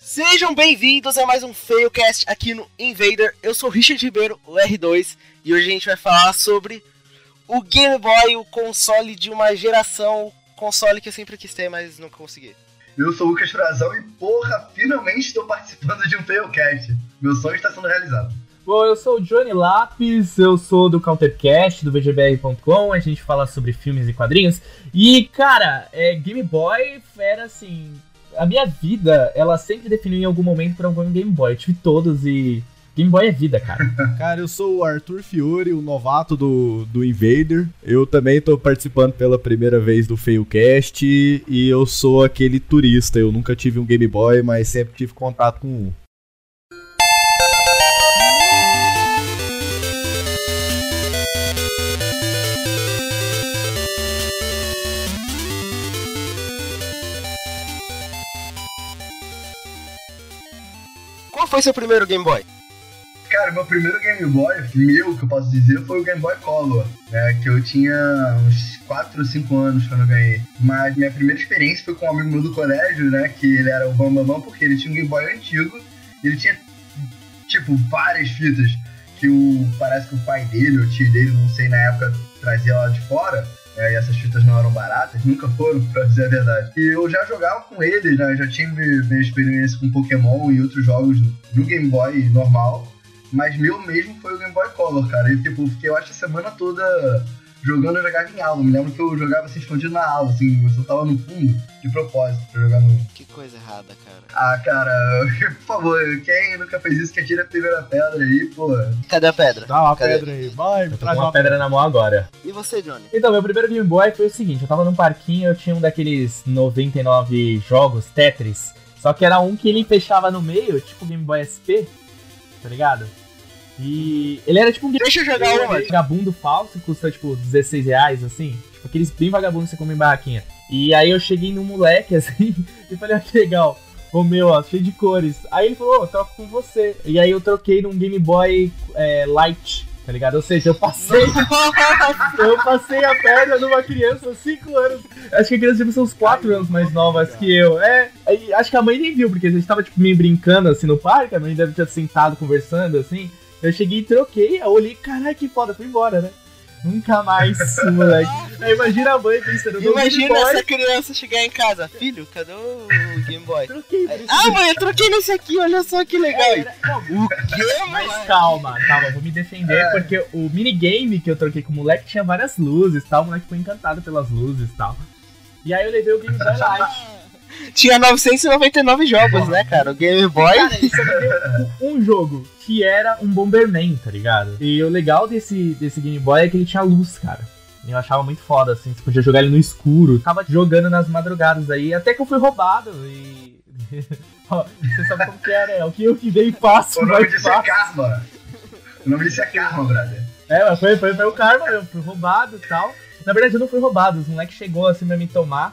Sejam bem-vindos a mais um Failcast aqui no Invader. Eu sou o Richard Ribeiro, o R2, e hoje a gente vai falar sobre o Game Boy, o console de uma geração, console que eu sempre quis ter, mas nunca consegui. Eu sou o Lucas Frazão e, porra, finalmente estou participando de um Failcast. Meu sonho está sendo realizado. Bom, eu sou o Johnny Lápis, eu sou do Countercast, do VGBR.com, a gente fala sobre filmes e quadrinhos. E, cara, é, Game Boy era assim. A minha vida, ela sempre definiu em algum momento por algum Game Boy. Eu tive todos e. Game Boy é vida, cara. Cara, eu sou o Arthur Fiore, o novato do, do Invader. Eu também tô participando pela primeira vez do Failcast e eu sou aquele turista. Eu nunca tive um Game Boy, mas sempre tive contato com um. Qual foi seu primeiro Game Boy? Cara, meu primeiro Game Boy, meu, que eu posso dizer, foi o Game Boy Color, né? Que eu tinha uns 4 ou 5 anos quando eu ganhei. Mas minha primeira experiência foi com um amigo meu do colégio, né? Que ele era o Bambambam, Bam porque ele tinha um Game Boy antigo. Ele tinha, tipo, várias fitas. Que o, parece que o pai dele, o tio dele, não sei, na época, trazia lá de fora. É, e essas fitas não eram baratas, nunca foram, pra dizer a verdade. E eu já jogava com eles, né? Já tive minha experiência com Pokémon e outros jogos no Game Boy normal. Mas meu mesmo foi o Game Boy Color, cara. E tipo, fiquei, eu acho, a semana toda jogando, eu jogava em aula. Me lembro que eu jogava assim, escondido na aula, assim, eu só tava no fundo, de propósito, pra jogar no. Que coisa errada, cara. Ah, cara, por favor, quem nunca fez isso, que atira a primeira pedra aí, pô. Cadê a pedra? Dá uma Cadê? pedra aí, vai, Eu tô traz com uma pedra na mão agora. E você, Johnny? Então, meu primeiro Game Boy foi o seguinte: eu tava num parquinho, eu tinha um daqueles 99 jogos, Tetris. Só que era um que ele fechava no meio, tipo Game Boy SP, tá ligado? E ele era tipo um Deixa eu jogar uma. vagabundo falso, que custa tipo 16 reais, assim. Tipo aqueles bem vagabundos que você come em barraquinha. E aí eu cheguei num moleque, assim, e falei, ah, que legal. O meu, ó, cheio de cores. Aí ele falou, ô, eu troco com você. E aí eu troquei num Game Boy é, Light, tá ligado? Ou seja, eu passei. eu passei a perna numa criança, 5 anos. Acho que a criança devia ser uns 4 anos mais novas que eu. É, acho que a mãe nem viu, porque a gente tava, tipo, meio brincando assim no parque, a mãe deve ter sentado conversando assim. Eu cheguei e troquei, eu olhei, caralho, que foda, fui embora, né? Nunca mais, moleque. Aí imagina a mãe pensando, "Meu Imagina Game Boy, essa criança chegar em casa. Filho, cadê o Game Boy? Troquei Ah, mãe, eu troquei nesse aqui, olha só que legal. É, era- não, O quê, Mas calma, calma, vou me defender, É. porque o minigame que eu troquei com o moleque tinha várias luzes tal, o moleque foi encantado pelas luzes e tal. E aí eu levei o Game Boy Light. Tinha 999 jogos, né, cara? O Game Boy. Cara, deu um jogo, que era um Bomberman, tá ligado? E o legal desse, desse Game Boy é que ele tinha luz, cara. Eu achava muito foda, assim, você podia jogar ele no escuro. Tava jogando nas madrugadas aí, até que eu fui roubado e... Ó, Você sabe como que é, né? O que eu que dei passo, O nome disso é. Karma. O nome disso é Karma, brother. É, mas foi, foi, foi o karma, eu fui roubado e tal. Na verdade, eu não fui roubado, os moleques chegou assim pra me tomar.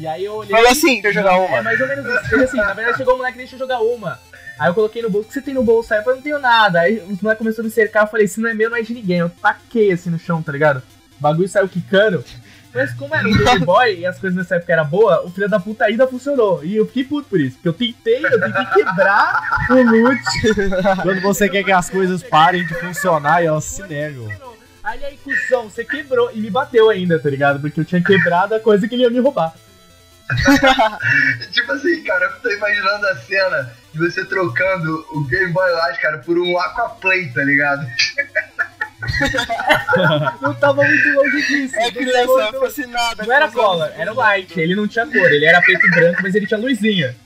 E aí eu olhei. Falou assim, deixa eu jogar É, uma. mais ou menos isso. Ele assim, na verdade chegou o moleque, deixa eu jogar uma. Aí eu coloquei no bolso, o que você tem no bolso? Aí eu falei, não tenho nada. Aí os moleques começaram a me cercar, eu falei, se não é meu, não é de ninguém. Eu taquei assim no chão, tá ligado? O bagulho saiu quicando. Mas como era um Game Boy e as coisas nessa época eram boas, o filho da puta ainda funcionou. E eu fiquei puto por isso. Porque eu tentei, eu tentei quebrar o loot. Quando você quer que as coisas parem de funcionar, elas se negam. Aí aí, cuzão, você quebrou e me bateu ainda, tá ligado? Porque eu tinha quebrado a coisa que ele ia me roubar. tipo assim, cara, eu tô imaginando a cena de você trocando o Game Boy Light, cara, por um Aquaplay, tá ligado? Não tava muito longe disso. É Não criança fascinada. Não era cola, era light. Ele não tinha cor, ele era preto e branco, mas ele tinha luzinha.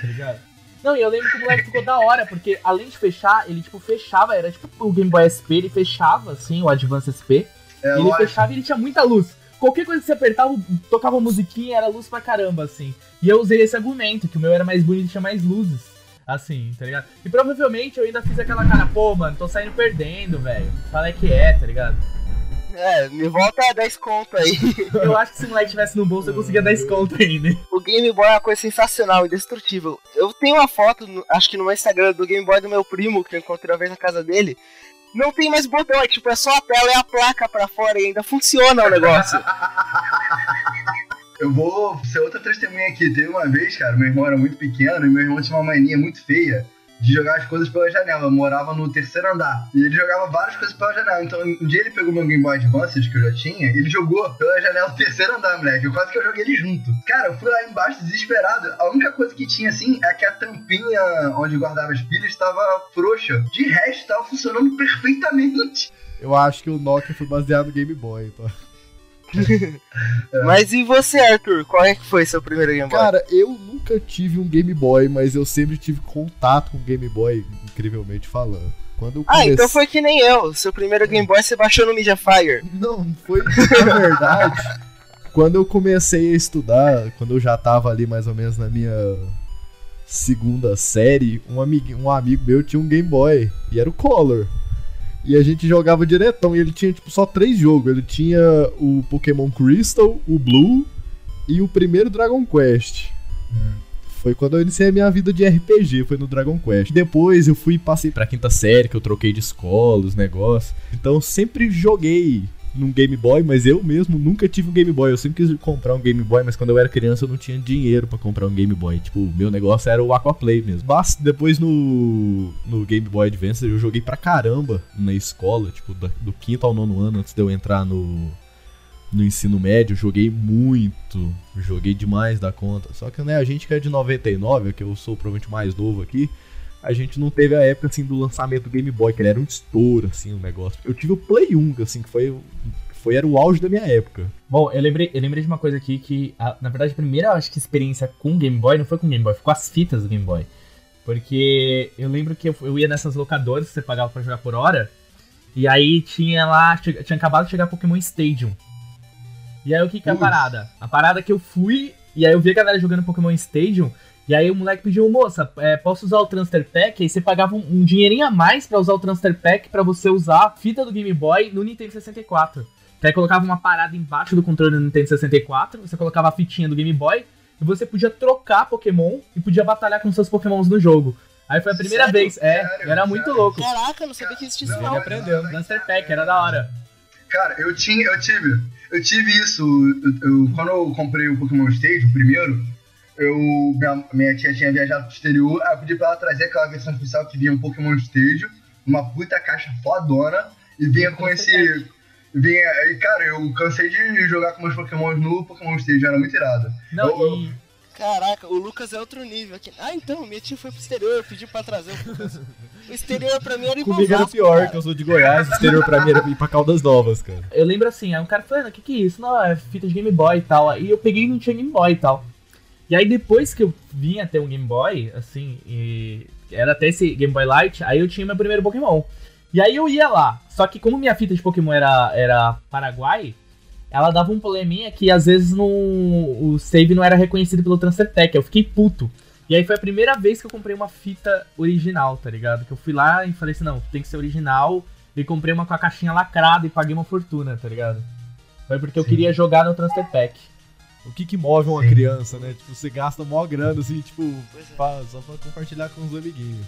Tá ligado? Não, e eu lembro que o moleque ficou da hora, porque além de fechar, ele tipo fechava, era tipo o Game Boy SP, ele fechava assim, o Advance SP. É, ele lógico. fechava e ele tinha muita luz. Qualquer coisa que você apertava, tocava musiquinha, era luz pra caramba, assim. E eu usei esse argumento, que o meu era mais bonito e tinha mais luzes. Assim, tá ligado? E provavelmente eu ainda fiz aquela cara, pô, mano, tô saindo perdendo, velho. Fala é que é, tá ligado? É, me volta 10 conto aí. Eu acho que se o moleque tivesse no bolso, eu conseguia 10 conto ainda. O Game Boy é uma coisa sensacional, indestrutível. Eu tenho uma foto, no- acho que no meu Instagram, do Game Boy do meu primo, que eu encontrei uma vez na casa dele. Não tem mais botão, é tipo, é só a tela e a placa pra fora e ainda funciona o negócio. Eu vou ser outra testemunha aqui. Teve uma vez, cara, meu irmão era muito pequeno e meu irmão tinha uma mania muito feia de jogar as coisas pela janela. Eu morava no terceiro andar. E ele jogava várias coisas pela janela. Então, um dia ele pegou meu Game Boy Advance, que eu já tinha, e ele jogou pela janela do terceiro andar, moleque. Eu quase que eu joguei ele junto. Cara, eu fui lá embaixo desesperado. A única coisa que tinha, assim, é que a tampinha onde guardava as pilhas estava frouxa. De resto, estava funcionando perfeitamente. Eu acho que o Nokia foi baseado no Game Boy, então. Mas e você, Arthur? Qual é que foi seu primeiro Game Boy? Cara, eu nunca tive um Game Boy, mas eu sempre tive contato com o Game Boy, incrivelmente falando. Quando eu ah, então foi que nem eu. Seu primeiro Game Boy você baixou no Mediafire. Não, foi na verdade. quando eu comecei a estudar, quando eu já tava ali mais ou menos na minha segunda série, um amigo, um amigo meu tinha um Game Boy e era o Color. E a gente jogava diretão e ele tinha tipo só três jogos. Ele tinha o Pokémon Crystal, o Blue e o primeiro Dragon Quest. Foi quando eu iniciei a minha vida de RPG, foi no Dragon Quest. Depois eu fui e passei pra quinta série, que eu troquei de escola, os negócios. Então eu sempre joguei num Game Boy, mas eu mesmo nunca tive um Game Boy. Eu sempre quis comprar um Game Boy, mas quando eu era criança eu não tinha dinheiro pra comprar um Game Boy. Tipo, meu negócio era o Aquaplay mesmo. Basta, depois no, no Game Boy Advance eu joguei pra caramba na escola, tipo, da- do quinto ao nono ano, antes de eu entrar no, no ensino médio, joguei muito. Joguei demais da conta. Só que, né, a gente que é de 99, que eu sou provavelmente mais novo aqui, a gente não teve a época, assim, do lançamento do Game Boy, que ele era um estouro, assim, o negócio. Eu tive o Play 1, assim, que foi, foi era o auge da minha época. Bom, eu lembrei, eu lembrei de uma coisa aqui que, a- na verdade, a primeira acho que experiência com Game Boy não foi com Game Boy, foi com as fitas do Game Boy. Porque eu lembro que eu, eu ia nessas locadoras que você pagava pra jogar por hora, e aí tinha lá, tinha acabado de chegar Pokémon Stadium. E aí o que que é a parada? A parada é que eu fui, e aí eu vi a galera jogando Pokémon Stadium, e aí o moleque pediu, moça, é, posso usar o Transfer Pack? Aí você pagava um, um dinheirinho a mais pra usar o Transfer Pack pra você usar a fita do Game Boy no Nintendo 64. Que aí colocava uma parada embaixo do controle do Nintendo 64, você colocava a fitinha do Game Boy, e você podia trocar Pokémon e podia batalhar com seus Pokémons no jogo. Aí foi a primeira Sério? vez, é, Sério? era muito Sério? louco. Caraca, eu não sabia que existia isso Não. Ele aprendeu, Transfer Pack, era da hora. Cara, eu tinha, eu tive, eu tive isso. eu- eu- quando eu comprei o Pokémon Stage, o primeiro, eu minha, minha tia tinha viajado pro exterior, aí eu pedi pra ela trazer aquela versão oficial que vinha um Pokémon Stage, uma puta caixa fodona e vinha com esse vinha, aí, cara, eu cansei de jogar com meus Pokémons no Pokémon Stage, era muito irado. Não, Eu- e Caraca, o Lucas é outro nível aqui. Ah, então, minha tia foi pro exterior, pediu pra trazer o Lucas. O exterior pra mim era igual Comigo era pior, cara. que eu sou de Goiás, o exterior pra mim era ir pra Caldas Novas, cara. eu lembro assim, aí um cara falando, o que que é isso? Não, é fita de Game Boy e tal. Aí eu peguei e não tinha Game Boy e tal. E aí depois que eu vim a ter um Game Boy, assim, e era até esse Game Boy Light, aí eu tinha meu primeiro Pokémon. E aí eu ia lá. Só que como minha fita de Pokémon era, era Paraguai, ela dava um probleminha que às vezes não, o save não era reconhecido pelo Transfer Pack. Eu fiquei puto. E aí foi a primeira vez que eu comprei uma fita original, tá ligado? Que eu fui lá e falei assim, não, tem que ser original. E comprei uma com a caixinha lacrada e paguei uma fortuna, tá ligado? Foi porque eu Sim. queria jogar no Transfer Pack. O que que move uma Sim. criança, né? Tipo, você gasta mó grana, assim, tipo, é. pra- só pra compartilhar com os amiguinhos.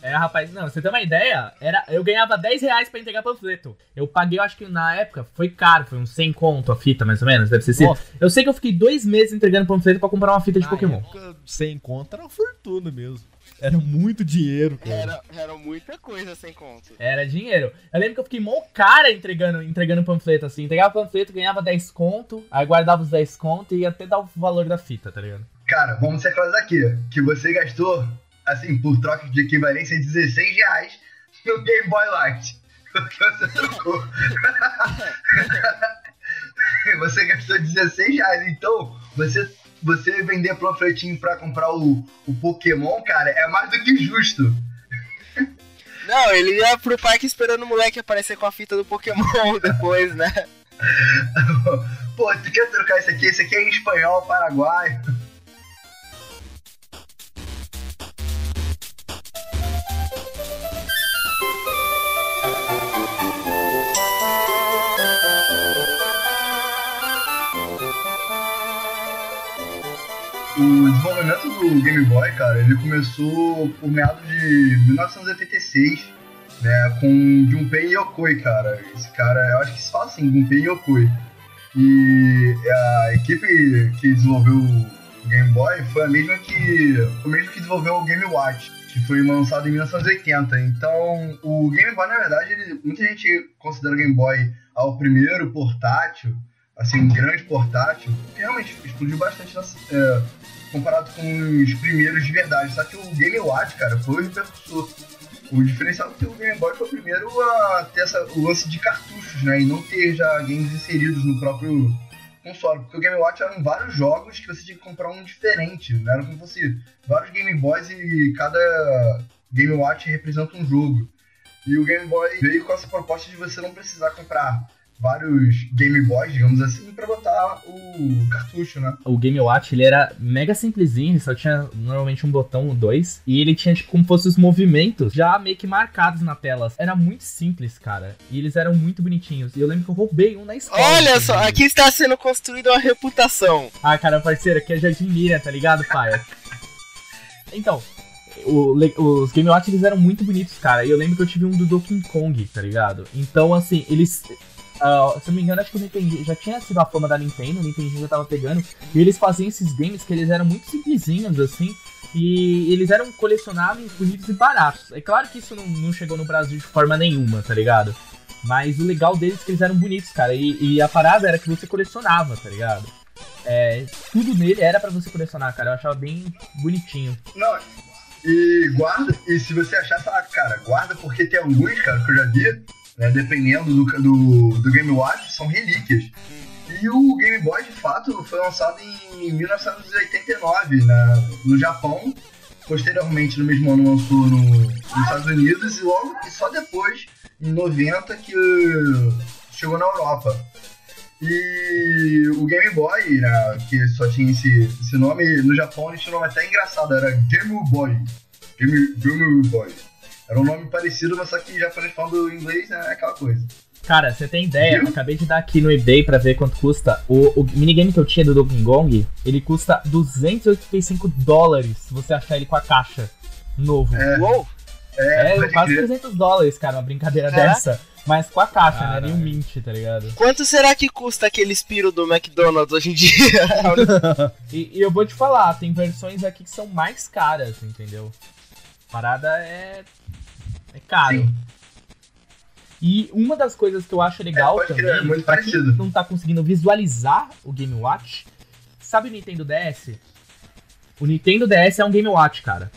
É, rapaz, não, você tem uma ideia? Era, eu ganhava 10 reais pra entregar panfleto. Eu paguei, eu acho que na época foi caro, foi uns 100 conto a fita, mais ou menos, deve ser assim. Eu sei que eu fiquei dois meses entregando panfleto pra comprar uma fita de Na Pokémon. época, sem conta era uma fortuna mesmo. Era muito dinheiro, cara. Era, era muita coisa sem conto. Era dinheiro. Eu lembro que eu fiquei mó cara entregando, entregando panfleto, assim. Entregava panfleto, ganhava 10 conto, aí guardava os 10 conto e ia até dar o valor da fita, tá ligado? Cara, vamos ser claros aqui, que você gastou, assim, por troca de equivalência, 16 reais no Game Boy Light. Porque você trocou. você gastou 16 reais, então você, você vender panfletinho pra comprar o, o Pokémon, cara, é mais do que justo. Não, ele ia pro parque esperando o moleque aparecer com a fita do Pokémon depois, né? Pô, tu quer trocar isso aqui? Esse aqui é em espanhol, paraguaio. Primeiro Game Boy, cara, ele começou por meados de 1986, né, com Junpei Yokoi, cara. Esse cara, eu acho que se fala assim, Junpei Yokoi. E a equipe que desenvolveu o Game Boy foi a mesma que, o mesmo que desenvolveu o Game Watch, que foi lançado em 1980. Então, o Game Boy, na verdade, ele, muita gente considera o Game Boy ao primeiro portátil, assim, um grande portátil, que realmente explodiu bastante é, comparado com os primeiros de verdade. Só que o Game Watch, cara, foi o repercussor. O diferencial é que o Game Boy foi o primeiro a ter essa, o lance de cartuchos, né? E não ter já games inseridos no próprio console. Porque o Game Watch eram vários jogos que você tinha que comprar um diferente. Né? Era como se fosse vários Game Boys e cada Game Watch representa um jogo. E o Game Boy veio com essa proposta de você não precisar comprar vários Game Boys, digamos assim, para botar o cartucho, né? O Game Watch, ele era mega simplesinho, ele só tinha normalmente um botão, dois, e ele tinha tipo como fosse os movimentos já meio que marcados na tela. Era muito simples, cara, e eles eram muito bonitinhos. E eu lembro que eu roubei um na escola. Olha só, aqui está sendo construída uma reputação. Ah, cara, parceiro, aqui é Jardim Miriam, tá ligado, pai? Então, o, os Game Watch eles eram muito bonitos, cara. E eu lembro que eu tive um do Donkey Kong, tá ligado? Então, assim, eles Uh, se não me engano, acho que o Nintendo já tinha sido a fama da Nintendo, o Nintendo já tava pegando, e eles faziam esses games que eles eram muito simplesinhos, assim, e eles eram colecionáveis, bonitos e baratos. É claro que isso não, não chegou no Brasil de forma nenhuma, tá ligado? Mas o legal deles é que eles eram bonitos, cara, e, e a parada era que você colecionava, tá ligado? É, tudo nele era para você colecionar, cara, eu achava bem bonitinho. Não, e guarda, e se você achar, fala, cara, guarda porque tem alguns, cara, que eu já vi, né, dependendo do, do, do Game Watch, são relíquias. E o Game Boy, de fato, foi lançado em 1989 né, no Japão. Posteriormente, no mesmo ano, lançou no, nos Estados Unidos. E logo, e só depois, em 90, que chegou na Europa. E o Game Boy, né, que só tinha esse, esse nome, no Japão ele tinha um nome até engraçado, era Game Boy. Game, Game Boy. Era um nome parecido, mas só que japonês falando inglês, né? É aquela coisa. Cara, você tem ideia? Eu acabei de dar aqui no eBay pra ver quanto custa. O, o minigame que eu tinha do Donkey Kong, ele custa 285 dólares se você achar ele com a caixa novo. É. Uou! É, é quase crer. 300 dólares, cara, uma brincadeira dessa. Mas com a caixa, Caralho. né? Nem um mint, tá ligado? Quanto será que custa aquele espiro do McDonald's hoje em dia? e, e, eu vou te falar, tem versões aqui que são mais caras, entendeu? Parada é é caro. Sim. E uma das coisas que eu acho legal é, também, é muito pra quem não tá conseguindo visualizar o Game Watch, sabe o Nintendo DS? O Nintendo DS é um Game Watch, cara.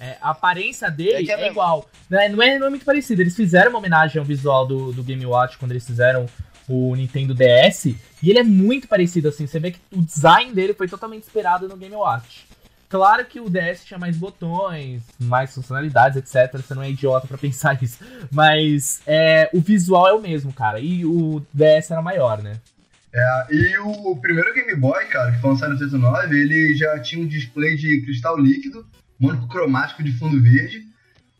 É, a aparência dele é, é, é igual. Não é, não é, não, é, muito parecido. Eles fizeram uma homenagem ao visual do, do Game Watch quando eles fizeram o Nintendo DS. E ele é muito parecido, assim. Você vê que o design dele foi totalmente inspirado no Game Watch. Claro que o DS tinha mais botões, mais funcionalidades, etc. Você não é idiota para pensar isso. Mas é, o visual é o mesmo, cara. E o DS era maior, né? É, e o primeiro Game Boy, cara, que foi lançado em 89, ele já tinha um display de cristal líquido, monocromático de fundo verde.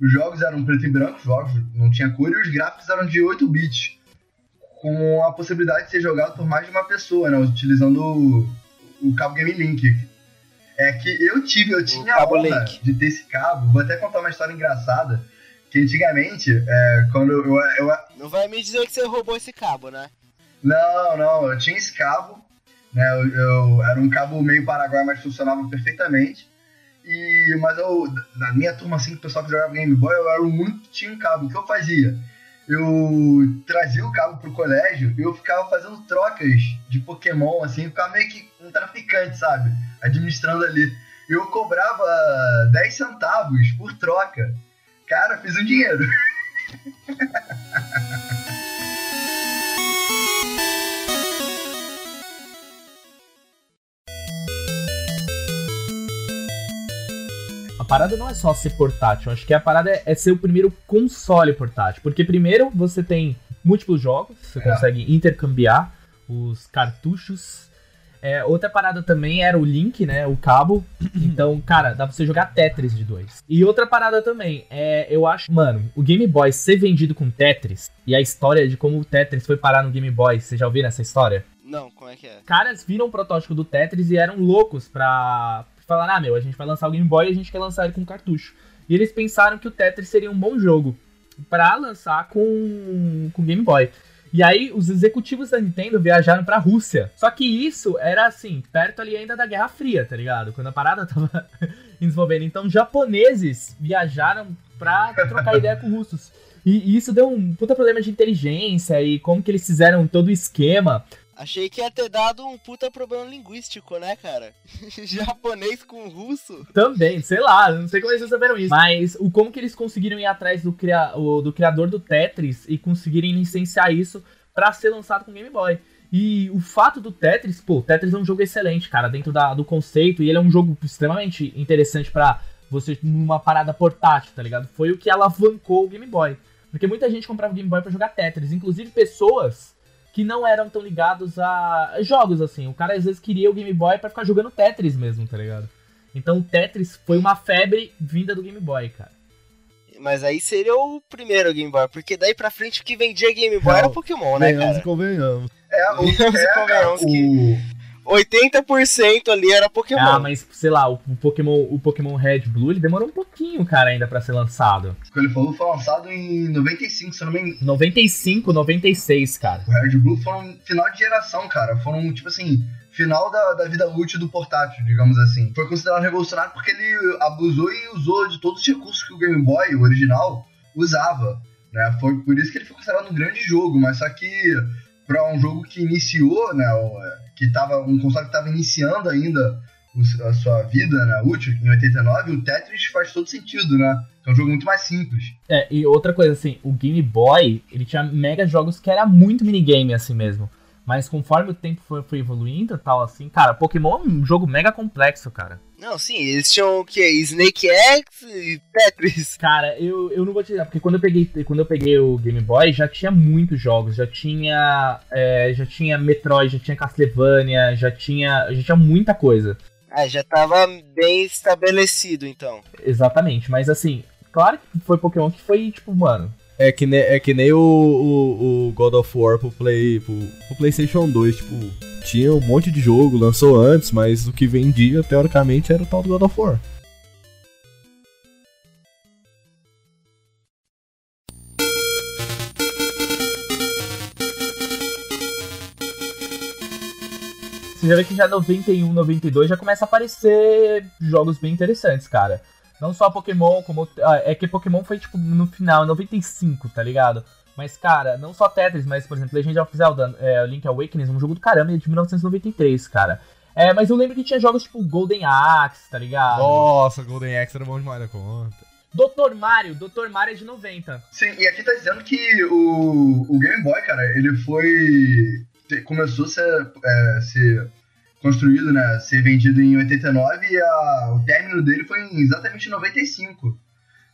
Os jogos eram preto e branco, os jogos não tinha cor, e os gráficos eram de 8 bits, com a possibilidade de ser jogado por mais de uma pessoa, né, utilizando o, o cabo Game Link, é que eu tive, eu tinha a honra link. de ter esse cabo. Vou até contar uma história engraçada. Que antigamente, é, quando eu, eu, Não vai me dizer que você roubou esse cabo, né? Não, não, eu tinha esse cabo. Né, eu, eu era um cabo meio paraguai, mas funcionava perfeitamente. E, mas eu, na minha turma, assim, o pessoal que jogava Game Boy, eu era o único que tinha um cabo. O que eu fazia? Eu trazia o cabo pro colégio e eu ficava fazendo trocas de Pokémon, assim, ficava meio que um traficante, sabe? Administrando ali. Eu cobrava 10 centavos por troca. Cara, fiz um dinheiro. A parada não é só ser portátil, acho que a parada é, é ser o primeiro console portátil. Porque primeiro você tem múltiplos jogos, você é. consegue intercambiar os cartuchos. É, outra parada também era o link, né? O cabo. Então, cara, dá pra você jogar Tetris de dois. E outra parada também, é, eu acho, mano, o Game Boy ser vendido com Tetris e a história de como o Tetris foi parar no Game Boy, você já ouviu essa história? Não, como é que é? Caras viram o protótipo do Tetris e eram loucos pra falaram, ah, meu, a gente vai lançar o Game Boy e a gente quer lançar ele com cartucho. E eles pensaram que o Tetris seria um bom jogo para lançar com o Game Boy. E aí os executivos da Nintendo viajaram pra Rússia. Só que isso era assim, perto ali ainda da Guerra Fria, tá ligado? Quando a parada tava desenvolvendo. Então japoneses viajaram pra trocar ideia com russos. E, e isso deu um puta problema de inteligência e como que eles fizeram todo o esquema. Achei que ia ter dado um puta problema linguístico, né, cara? Japonês com russo. Também, sei lá, não sei como eles resolveram isso. Mas o como que eles conseguiram ir atrás do, cria, do criador do Tetris e conseguirem licenciar isso para ser lançado com Game Boy. E o fato do Tetris, pô, Tetris é um jogo excelente, cara, dentro da, do conceito, e ele é um jogo extremamente interessante para você numa parada portátil, tá ligado? Foi o que alavancou o Game Boy. Porque muita gente comprava o Game Boy para jogar Tetris, inclusive pessoas que não eram tão ligados a jogos, assim. O cara às vezes queria o Game Boy para ficar jogando Tetris mesmo, tá ligado? Então o Tetris foi uma febre vinda do Game Boy, cara. Mas aí seria o primeiro Game Boy, porque daí pra frente o que vendia Game Boy não, era Pokémon, né, cara? convenhamos. É, o, é, convenhamos o... que 80% ali era Pokémon. Ah, mas sei lá, o Pokémon, o Pokémon Red Blue, ele demorou um pouquinho, cara, ainda para ser lançado. Ele falou foi lançado em 95, se eu não me engano. 95, 96, cara. O Red Blue foi um final de geração, cara. Foram, tipo assim, final da, da vida útil do portátil, digamos assim. Foi considerado revolucionário porque ele abusou e usou de todos os recursos que o Game Boy, o original, usava. Né? Foi por isso que ele foi considerado um grande jogo, mas só que para um jogo que iniciou, né, que tava um console que estava iniciando ainda a sua vida né, útil em 89, o Tetris faz todo sentido, né? É um jogo muito mais simples. É, e outra coisa assim, o Game Boy, ele tinha mega jogos que era muito minigame assim mesmo. Mas conforme o tempo foi, foi evoluindo e tal, assim, cara, Pokémon é um jogo mega complexo, cara. Não, sim, eles tinham o que? Snake X e Tetris. Cara, eu, eu não vou te dizer, porque quando eu peguei, quando eu peguei o Game Boy, já tinha muitos jogos. Já tinha. É, já tinha Metroid, já tinha Castlevania, já tinha. Já tinha muita coisa. Ah, já tava bem estabelecido, então. Exatamente, mas assim, claro que foi Pokémon que foi, tipo, mano, é que, ne, é que nem o, o, o, God of War pro, play, pro, pro PlayStation 2. Tipo, tinha um monte de jogo, lançou antes, mas o que vendia, teoricamente, era o tal do God of War. Você já vê que já 91, 92 já começa a aparecer jogos bem interessantes, cara. Não só Pokémon, como. Ah, é que Pokémon foi, tipo, no final, 95, tá ligado? Mas, cara, não só Tetris, mas, por exemplo, Legend of Zelda, é, Link Awakening, um jogo do caramba, é de 1993, cara. É, mas eu lembro que tinha jogos tipo Golden Axe, tá ligado? Nossa, Golden Axe era bom demais da conta. Dr. Mario, Dr. Mario é de 90. Sim, e aqui tá dizendo que o, o Game Boy, cara, ele foi. começou a ser, é, ser construído, né, ser vendido em 89 e a, o término dele foi em exatamente 95.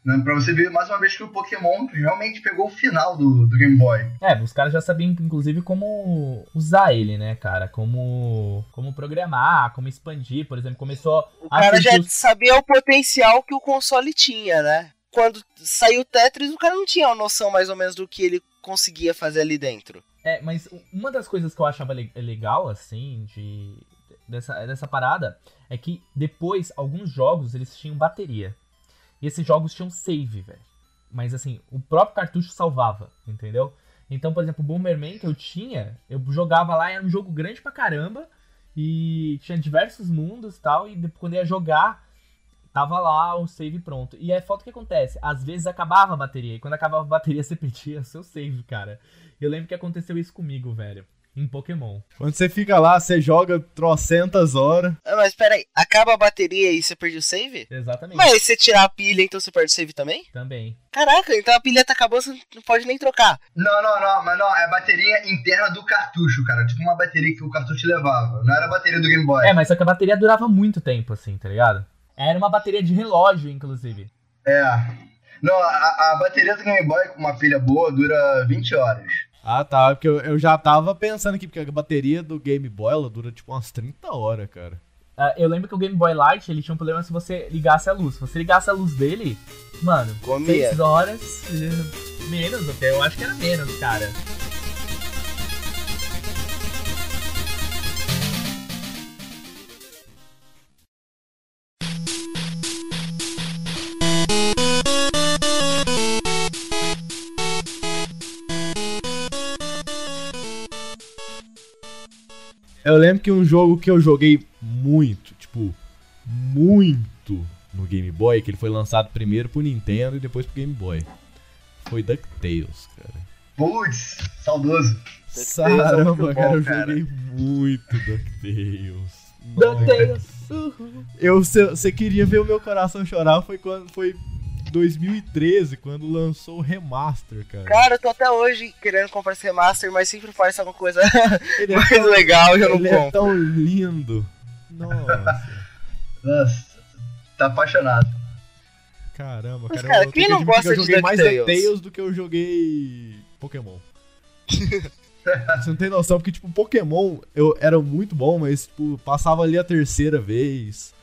Né, pra você ver mais uma vez que o Pokémon realmente pegou o final do, do Game Boy. É, os caras já sabiam, inclusive, como usar ele, né, cara? Como, como programar, como expandir, por exemplo. Começou O cara já sabia o potencial que o console tinha, né? Quando saiu o Tetris, o cara não tinha uma noção mais ou menos do que ele conseguia fazer ali dentro. É, mas uma das coisas que eu achava legal, assim, de, dessa, dessa parada é que depois, alguns jogos, eles tinham bateria. E esses jogos tinham save, velho. Mas assim, o próprio cartucho salvava, entendeu? Então, por exemplo, o Bomberman que eu tinha, eu jogava lá, era um jogo grande pra caramba. E tinha diversos mundos e tal. E quando ia jogar, tava lá o save pronto. E é foto que acontece. Às vezes acabava a bateria. E quando acabava a bateria, você pedia seu save, cara. Eu lembro que aconteceu isso comigo, velho em Pokémon. Quando você fica lá, você joga trocentas horas. Ah, mas peraí, acaba a bateria e você perde o save? Exatamente. Mas se você tirar a pilha, então você perde o save também? Também. Caraca, então a pilha tá acabando, você não pode nem trocar. Não, não, não, mas não, é a bateria interna do cartucho, cara. Tipo uma bateria que o cartucho levava. Não era a bateria do Game Boy. É, mas só que a bateria durava muito tempo, assim, tá ligado? Era uma bateria de relógio, inclusive. É. Não, a, a bateria do Game Boy com uma pilha boa dura 20 horas. Ah, tá. Porque eu, eu já tava pensando aqui, porque a bateria do Game Boy ela dura tipo umas 30 horas, cara. Uh, eu lembro que o Game Boy Light ele tinha um problema se você ligasse a luz. Se você ligasse a luz dele, mano, Comia. 6 horas. Menos até, eu acho que era menos, cara. Lembro que um jogo que eu joguei muito, tipo, muito no Game Boy, que ele foi lançado primeiro pro Nintendo e depois pro Game Boy. Foi DuckTales, cara. Putz, saudoso. É Caramba, muito cara, bom, eu cara. joguei muito DuckTales. DuckTales. Eu, você queria ver o meu coração chorar foi quando foi 2013, quando lançou o remaster, cara. Cara, eu tô até hoje querendo comprar esse remaster, mas sempre faz alguma coisa Ele é mais tão, legal e eu não ele é compro. tão lindo. Nossa. Nossa, tá apaixonado. Caramba, Mas, cara. eu quem não gosta eu de joguei mais? DuckTales do que eu joguei Pokémon. Você não tem noção, porque, tipo, Pokémon eu era muito bom, mas, tipo, passava ali a terceira vez,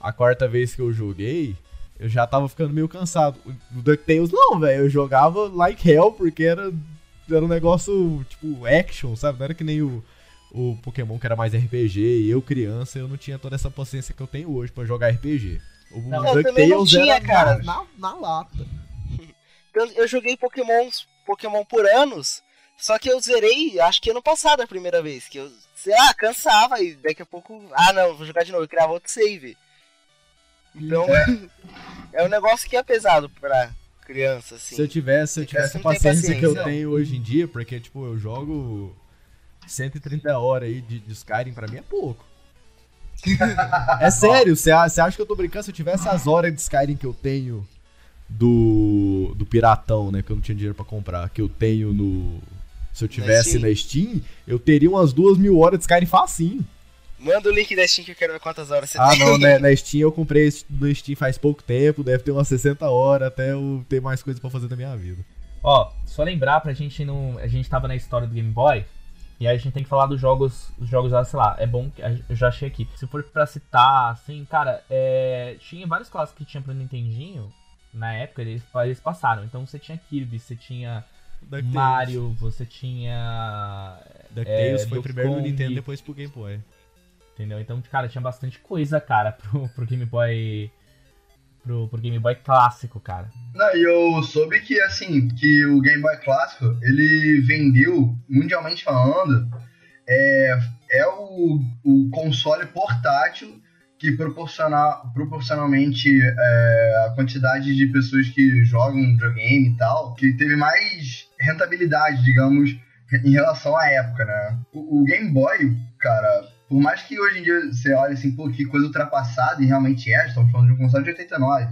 a quarta vez que eu joguei, eu já tava ficando meio cansado. O DuckTales, não, velho, eu jogava like hell, porque era, era um negócio, tipo, action, sabe? Não era que nem o, o Pokémon que era mais RPG, e eu, criança, eu não tinha toda essa paciência que eu tenho hoje pra jogar RPG. O Não, não tinha, era cara. Na, na, na lata. Eu, eu joguei Pokémon, Pokémon por anos, só que eu zerei, acho que ano passado a primeira vez, que eu, sei lá, cansava e daqui a pouco, ah não, vou jogar de novo, eu criava outro save. Então, é um negócio que é pesado pra criança, assim. Se eu tivesse, se eu tivesse a não tem paciência, que eu paciência. tenho hoje em dia, porque, tipo, eu jogo 130 horas aí de, de Skyrim, pra mim é pouco. é sério, você acha que eu tô brincando? Se eu tivesse as horas de Skyrim que eu tenho do, do Piratão, né, que eu não tinha dinheiro pra comprar, que eu tenho no... Se eu tivesse Steam? na Steam, eu teria umas duas mil horas de Skyrim facinho. Manda o link da Steam que eu quero ver quantas horas você Ah, tem. não, né, na Steam eu comprei no Steam faz pouco tempo, deve ter umas 60 horas até eu ter mais coisa pra fazer na minha vida. Ó, só lembrar pra gente não. A gente tava na história do Game Boy. E aí a gente tem que falar dos jogos. Os jogos, ah, sei lá, é bom que. Eu já achei aqui. Se for pra citar, assim, cara, é, tinha vários clássicos que tinha pro Nintendinho. Na época, eles, eles passaram. Então você tinha Kirby, você tinha DuckTales. Mario, você tinha. DuckTales É, foi primeiro no. Nintendo, depois pro Game Boy. Entendeu? Então, cara, tinha bastante coisa, cara, pro, pro Game Boy. Pro, pro Game Boy clássico, cara. Não, e eu soube que, assim, que o Game Boy Clássico, ele vendeu, mundialmente falando, é, é o, o console portátil que proporciona, proporcionalmente é, a quantidade de pessoas que jogam videogame e tal, que teve mais rentabilidade, digamos, em relação à época, né? O, o Game Boy, cara, por mais que hoje em dia você olhe assim, pô, que coisa ultrapassada, e realmente é, estamos falando de um console de 89,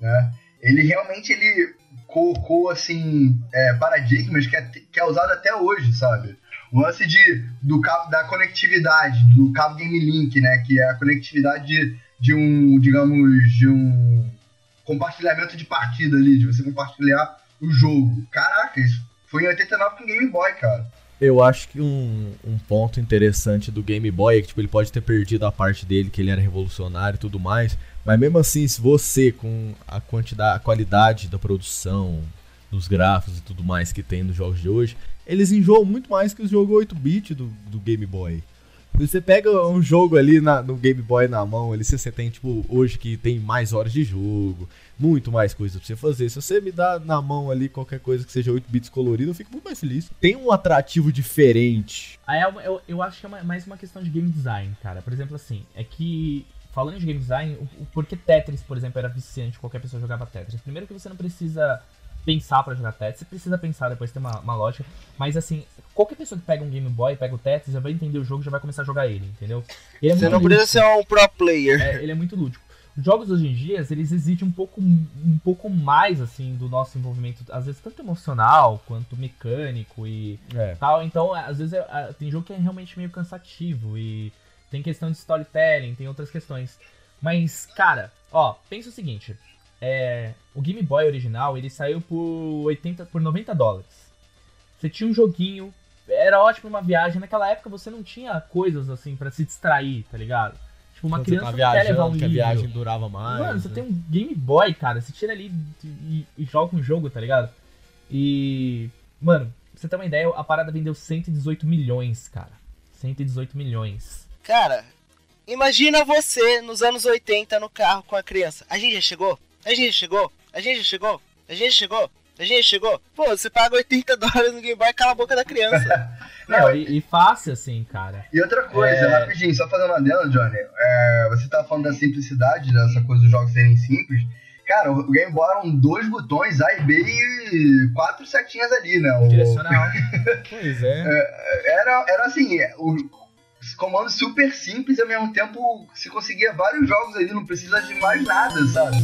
né? Ele realmente, ele colocou, assim, é, paradigmas que é, que é usado até hoje, sabe? O lance de, do cabo, da conectividade, do cabo Game Link, né? Que é a conectividade de, de um, digamos, de um compartilhamento de partida ali, de você compartilhar o jogo. Caraca, isso foi em 89 com Game Boy, cara. Eu acho que um, um ponto interessante do Game Boy é que tipo, ele pode ter perdido a parte dele, que ele era revolucionário e tudo mais, mas mesmo assim, se você, com a quantidade, a qualidade da produção, dos gráficos e tudo mais que tem nos jogos de hoje, eles enjoam muito mais que os jogos 8-bit do, do Game Boy. Você pega um jogo ali na- no Game Boy na mão, ali, você tem, tipo, hoje que tem mais horas de jogo, muito mais coisa pra você fazer. Se você me dá na mão ali qualquer coisa que seja 8 bits colorido, eu fico muito mais feliz. Tem um atrativo diferente. Aí é eu, eu acho que é mais uma questão de game design, cara. Por exemplo, assim, é que. Falando de game design, o, o porquê Tetris, por exemplo, era viciante, qualquer pessoa jogava Tetris. Primeiro que você não precisa pensar pra jogar Tetris, você precisa pensar, depois tem uma, uma lógica. Mas assim, qualquer pessoa que pega um Game Boy, pega o Tetris, já vai entender o jogo, já vai começar a jogar ele, entendeu? Ele é Você muito não precisa lúdico. ser um pro player. É, ele é muito lúdico. Os jogos hoje em dia, eles exigem um pouco, um pouco mais, assim, do nosso envolvimento, às vezes tanto emocional quanto mecânico e É. tal. Então, às vezes, é- é- tem jogo que é realmente meio cansativo e tem questão de storytelling, tem outras questões. Mas, cara, ó, pensa o seguinte. É, o Game Boy original, ele saiu por 80, por 90 dólares. Você tinha um joguinho, era ótimo uma viagem. Naquela época você não tinha coisas assim pra se distrair, tá ligado? Tipo, uma Quando criança você não tá quer levar viajando, um que a livro. viagem durava mais. Mano, você né? tem um Game Boy, cara, você tira ali e, e joga um jogo, tá ligado? E. Mano, pra você ter uma ideia, a parada vendeu 118 milhões, cara. 118 milhões. Cara, imagina você nos anos 80 no carro com a criança. A gente já chegou? A gente já chegou? A gente já chegou? A gente já chegou? A gente já chegou? Pô, você paga 80 dólares no Game Boy e cala a boca da criança. Não, e, e fácil, assim, cara. E outra coisa, É. rapidinho, só fazendo uma dela, Johnny. é, você tava falando da simplicidade, dessa coisa dos jogos serem simples. Cara, o Game Boy eram dois botões, A e B e quatro setinhas ali, né? O- Direcional. Pois é. Era, era assim, é, o, os comandos super simples e ao mesmo tempo se conseguia vários jogos ali, não precisa de mais nada, sabe?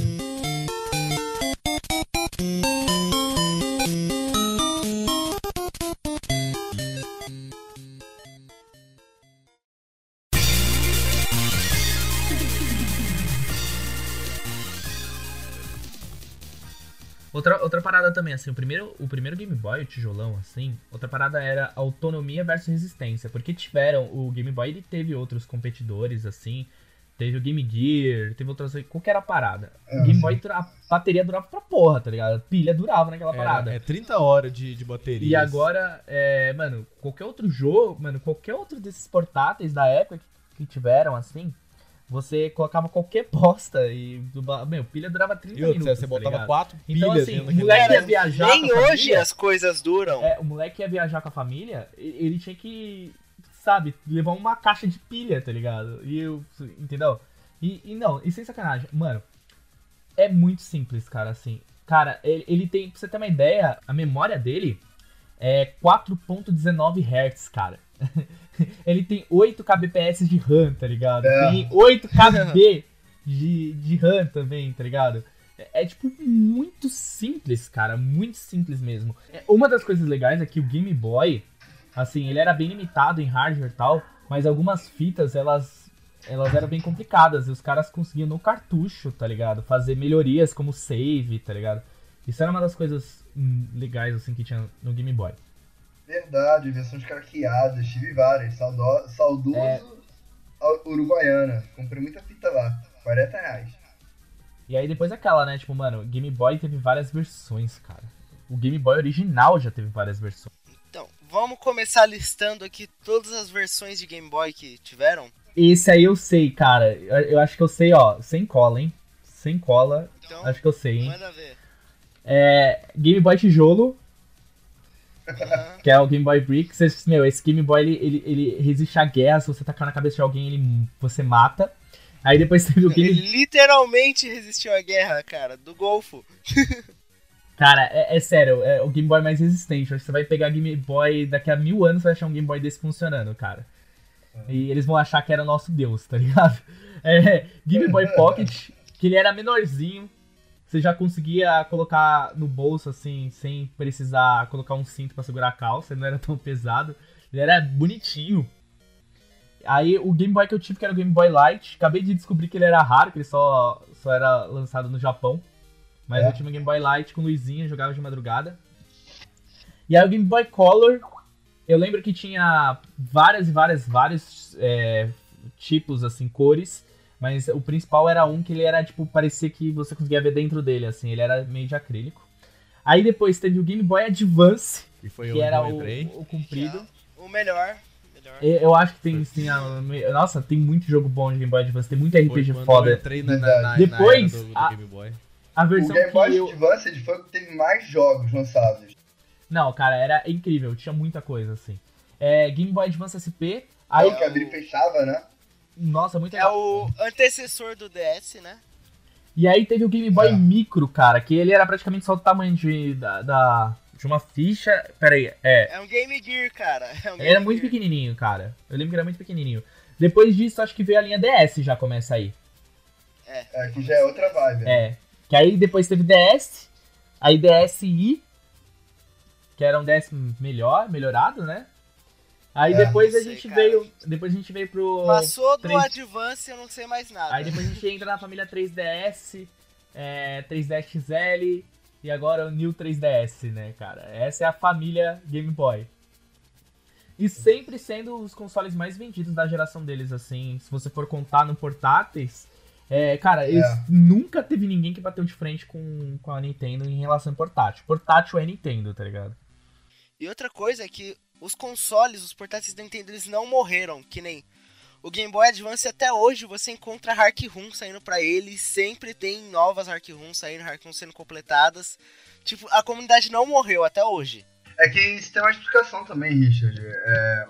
Outra, outra parada também, assim, o primeiro, o primeiro Game Boy, o tijolão, assim, outra parada era autonomia versus resistência. Porque tiveram, o Game Boy ele teve outros competidores, assim, teve o Game Gear, teve outras. Qual que era a parada? É, o Game. Boy, a bateria durava pra porra, tá ligado? A pilha durava naquela parada. É, é 30 horas de, de bateria. E agora, é, mano, qualquer outro jogo, mano, qualquer outro desses portáteis da época que, que tiveram, assim, você colocava qualquer bosta e, meu, pilha durava 30 E outra, minutos, você tá botava ligado? quatro Então, pilhas assim, dentro o moleque ia viajar Nem com a hoje família, as coisas duram. é, o moleque ia viajar com a família, ele tinha que, sabe, levar uma caixa de pilha, tá ligado? E eu, entendeu? E, e não, e sem sacanagem, mano, é muito simples, cara, assim. Cara, ele, ele tem, pra você ter uma ideia, a memória dele é 4.19 Hz, cara. ele tem 8 kbps de RAM, tá ligado? É. Tem 8 kb de, de RAM também, tá ligado? É, é, tipo muito simples, cara, muito simples mesmo. É, Uma das coisas legais é que o Game Boy, assim, ele era bem limitado em hardware e tal, mas algumas fitas, elas elas eram bem complicadas e os caras conseguiam no cartucho, tá ligado? Fazer melhorias como save, tá ligado? Isso era uma das coisas legais assim que tinha no Game Boy. Verdade, versões craqueadas, tive várias. Saudo, saudoso É. a- Uruguaiana. Comprei muita fita lá. 40 reais. E aí depois aquela, né? Tipo, mano, o Game Boy teve várias versões, cara. O Game Boy original já teve várias versões. Então, vamos começar listando aqui todas as versões de Game Boy que tiveram. Esse aí eu sei, cara. Eu, eu acho que eu sei, ó, sem cola, hein? Sem cola, Então, acho que eu sei, hein? manda ver. É, Game Boy tijolo, que é o Game Boy Brick. Cê- meu, esse Game Boy ele, ele, ele resiste à guerra. Se você tacar na cabeça de alguém, ele, você mata. Aí depois teve o Ele Game. literalmente resistiu à guerra, cara, do Golfo. Cara, é, é sério, é o Game Boy mais resistente. Você vai pegar Game Boy daqui a mil anos, você vai achar um Game Boy desse funcionando, cara. E eles vão achar que era nosso Deus, tá ligado? É, Game Boy Pocket, que ele era menorzinho. Você já conseguia colocar no bolso assim, sem precisar colocar um cinto pra segurar a calça, ele não era tão pesado. Ele era bonitinho. Aí o Game Boy que eu tive, que era o Game Boy Light, acabei de descobrir que ele era raro, que ele só, só era lançado no Japão. Mas É. eu tinha um Game Boy Light com luzinha, jogava de madrugada. E aí o Game Boy Color, eu lembro que tinha várias e várias, vários é, tipos, assim, cores. Mas o principal era um que ele era, tipo, parecia que você conseguia ver dentro dele, assim. Ele era meio de acrílico. Aí depois teve o Game Boy Advance, foi que onde era eu o, o comprido. O melhor. melhor. Eu eu acho que tem, sim, a- nossa, tem muito jogo bom de Game Boy Advance, tem muito Foi RPG eu foda. entrei na, na, na, Depois, na era do, do a- Game Boy. A O versão Game que Boy eu... Advance foi o que teve mais jogos lançados. Não, cara, era incrível, tinha muita coisa, assim. É, Game Boy Advance SP, aí, Aí que abria e fechava, né? Nossa, muito É legal. o antecessor do DS, né? E aí teve o Game Boy É. Micro, cara, que ele era praticamente só o tamanho de, da, da- de uma ficha. Pera aí, é. É um Game Gear, cara. É um Ele era Game muito Gear. pequenininho, cara. Eu lembro que era muito pequenininho. Depois disso, acho que veio a linha DS já começa aí. É, que já é outra vibe. né? É. Que aí depois teve DS, aí DSi, que era um DS melhor, melhorado, né? Aí É, depois a sei, gente cara. veio. Depois a gente veio pro. Passou do três- Advance, eu não sei mais nada. Aí depois a gente entra na família 3DS, é, 3DS XL e agora o New 3DS, né, cara? Essa é a família Game Boy. E sempre sendo os consoles mais vendidos da geração deles, assim, se você for contar no portáteis. É, cara, eles, É. nunca teve ninguém que bateu de frente com, com a Nintendo em relação ao portátil. Portátil é Nintendo, tá ligado? E outra coisa é que os consoles, os portáteis da Nintendo, eles não morreram, que nem o Game Boy Advance até hoje você encontra Hark Room saindo pra ele, sempre tem novas Hark Room saindo, Hark Room sendo completadas. Tipo, a comunidade não morreu até hoje. É que isso tem uma explicação também, Richard. É,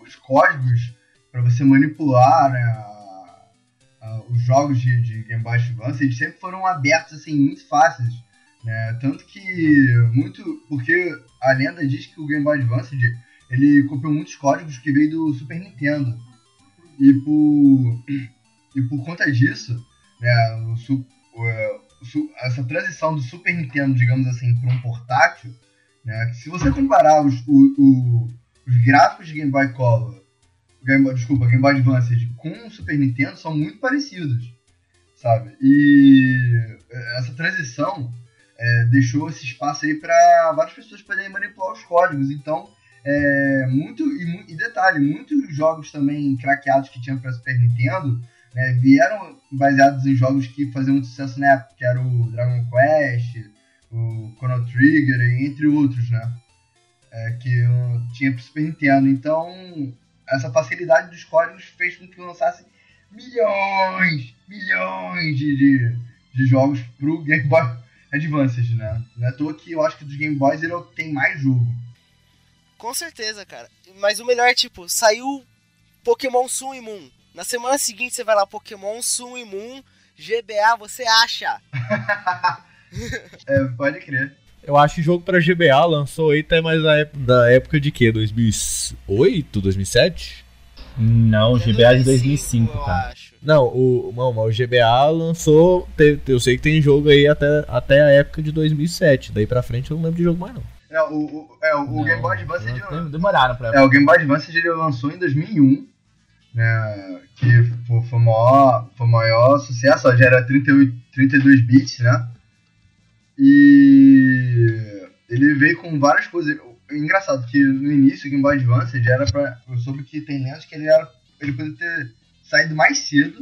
os códigos para você manipular né, a, a, os jogos de, de Game Boy Advance, eles sempre foram abertos assim, muito fáceis. Né? Tanto que muito. Porque a lenda diz que o Game Boy Advance ele copiou muitos códigos que veio do Super Nintendo. E por, e por conta disso, né, o, o, essa transição do Super Nintendo, digamos assim, para um portátil, né, se você comparar os, o, os gráficos de Game Boy Color, Game Boy, desculpa, Game Boy Advance com o Super Nintendo, são muito parecidos, sabe? E essa transição é, deixou esse espaço aí para várias pessoas poderem manipular os códigos. Então, é, muito e, e, detalhe, muitos jogos também craqueados que tinham para Super Nintendo né, vieram baseados em jogos que faziam muito sucesso na época, que era o Dragon Quest, o Chrono Trigger, entre outros, né? É, que tinha para Super Nintendo. Então, essa facilidade dos códigos fez com que lançasse milhões, milhões de, de, de jogos pro Game Boy Advance, né? Não é à toa que eu acho que dos Game Boys ele é tem mais jogo. Com certeza, cara. Mas o melhor é, tipo, saiu Pokémon Sun e Moon. Na semana seguinte você vai lá, Pokémon Sun e Moon, GBA, você acha? é, pode crer. Eu acho que jogo pra GBA lançou aí até mais da época, da época de quê? 2008, 2007? Não, GBA é de 2005, cara. Acho. Não, o, não, o GBA lançou. eu sei que tem jogo aí até, até a época de 2007. Daí pra frente eu não lembro de jogo mais, não. É, o, o, é, o não, Game Boy Advance. Não, demoraram pra. É, o Game Boy Advance ele lançou em 2001. Né, que foi, foi, o maior, foi o maior sucesso, ó, já era 38, 32 bits, né? E ele veio com várias coisas. Engraçado que no início o Game Boy Advance já era pra. Eu soube que tem lendas que ele era. Ele poderia ter saído mais cedo.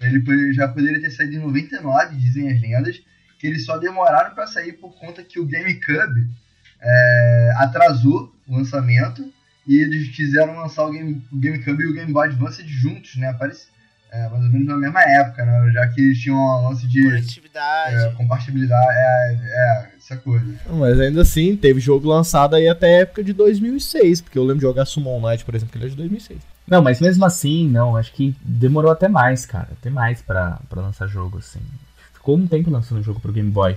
Ele já poderia ter saído em 99, dizem as lendas. Que eles só demoraram para sair por conta que o GameCube é, atrasou o lançamento. E eles quiseram lançar o, Game, o GameCube e o Game Boy Advance juntos, né? Parece, é, mais ou menos na mesma época, né? Já que eles tinham um lance de. Conectividade. É, compatibilidade, é, é, essa coisa. Mas ainda assim, teve jogo lançado aí até a época de 2006, porque eu lembro de jogar Summon Night, por exemplo, que ele é de 2006. Não, mas mesmo assim, não, acho que demorou até mais, cara. Até mais pra, pra lançar jogo, assim. Ficou um tempo lançando jogo pro Game Boy.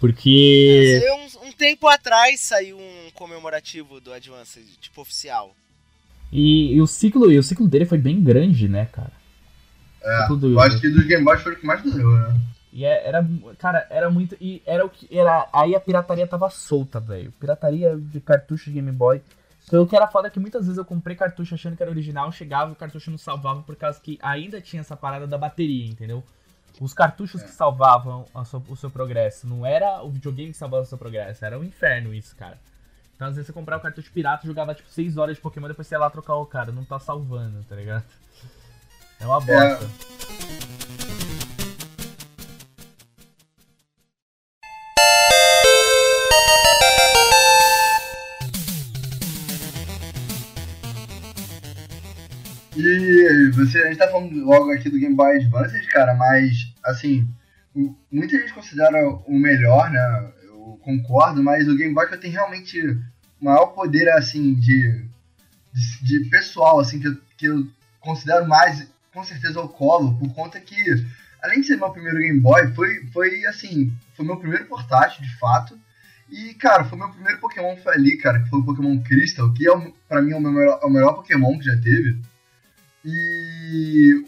Porque. É, um, um, tempo atrás saiu um comemorativo do Advance, tipo oficial. E, e, o ciclo, e o ciclo dele foi bem grande, né, cara? É, do, eu acho que dos Game Boy foi o que mais durou, né? E é, era, cara, era muito. E era o que. Era, aí a pirataria tava solta, velho. Pirataria de cartucho de Game Boy. Então o que era foda é que muitas vezes eu comprei cartucho achando que era original, chegava e o cartucho não salvava por causa que ainda tinha essa parada da bateria, entendeu? Os cartuchos é. que salvavam sua, o seu progresso, não era o videogame que salvava o seu progresso, era um inferno isso, cara. Então às vezes você comprava o cartucho pirata, jogava tipo 6 horas de Pokémon, depois você ia lá trocar o cara, não tá salvando, tá ligado? É uma bosta. É. E você, a gente tá falando logo aqui do Game Boy Advance, cara, mas assim, muita gente considera o melhor, né? Eu concordo, mas o Game Boy que eu tenho realmente maior poder assim de, de, de pessoal, assim, que eu, que eu considero mais, com certeza, o Colo, por conta que, além de ser meu primeiro Game Boy, foi, foi assim, foi meu primeiro portátil, de fato. E, cara, foi meu primeiro Pokémon foi ali, cara, que foi o Pokémon Crystal, que é, pra mim é o, melhor, é o melhor Pokémon que já teve. E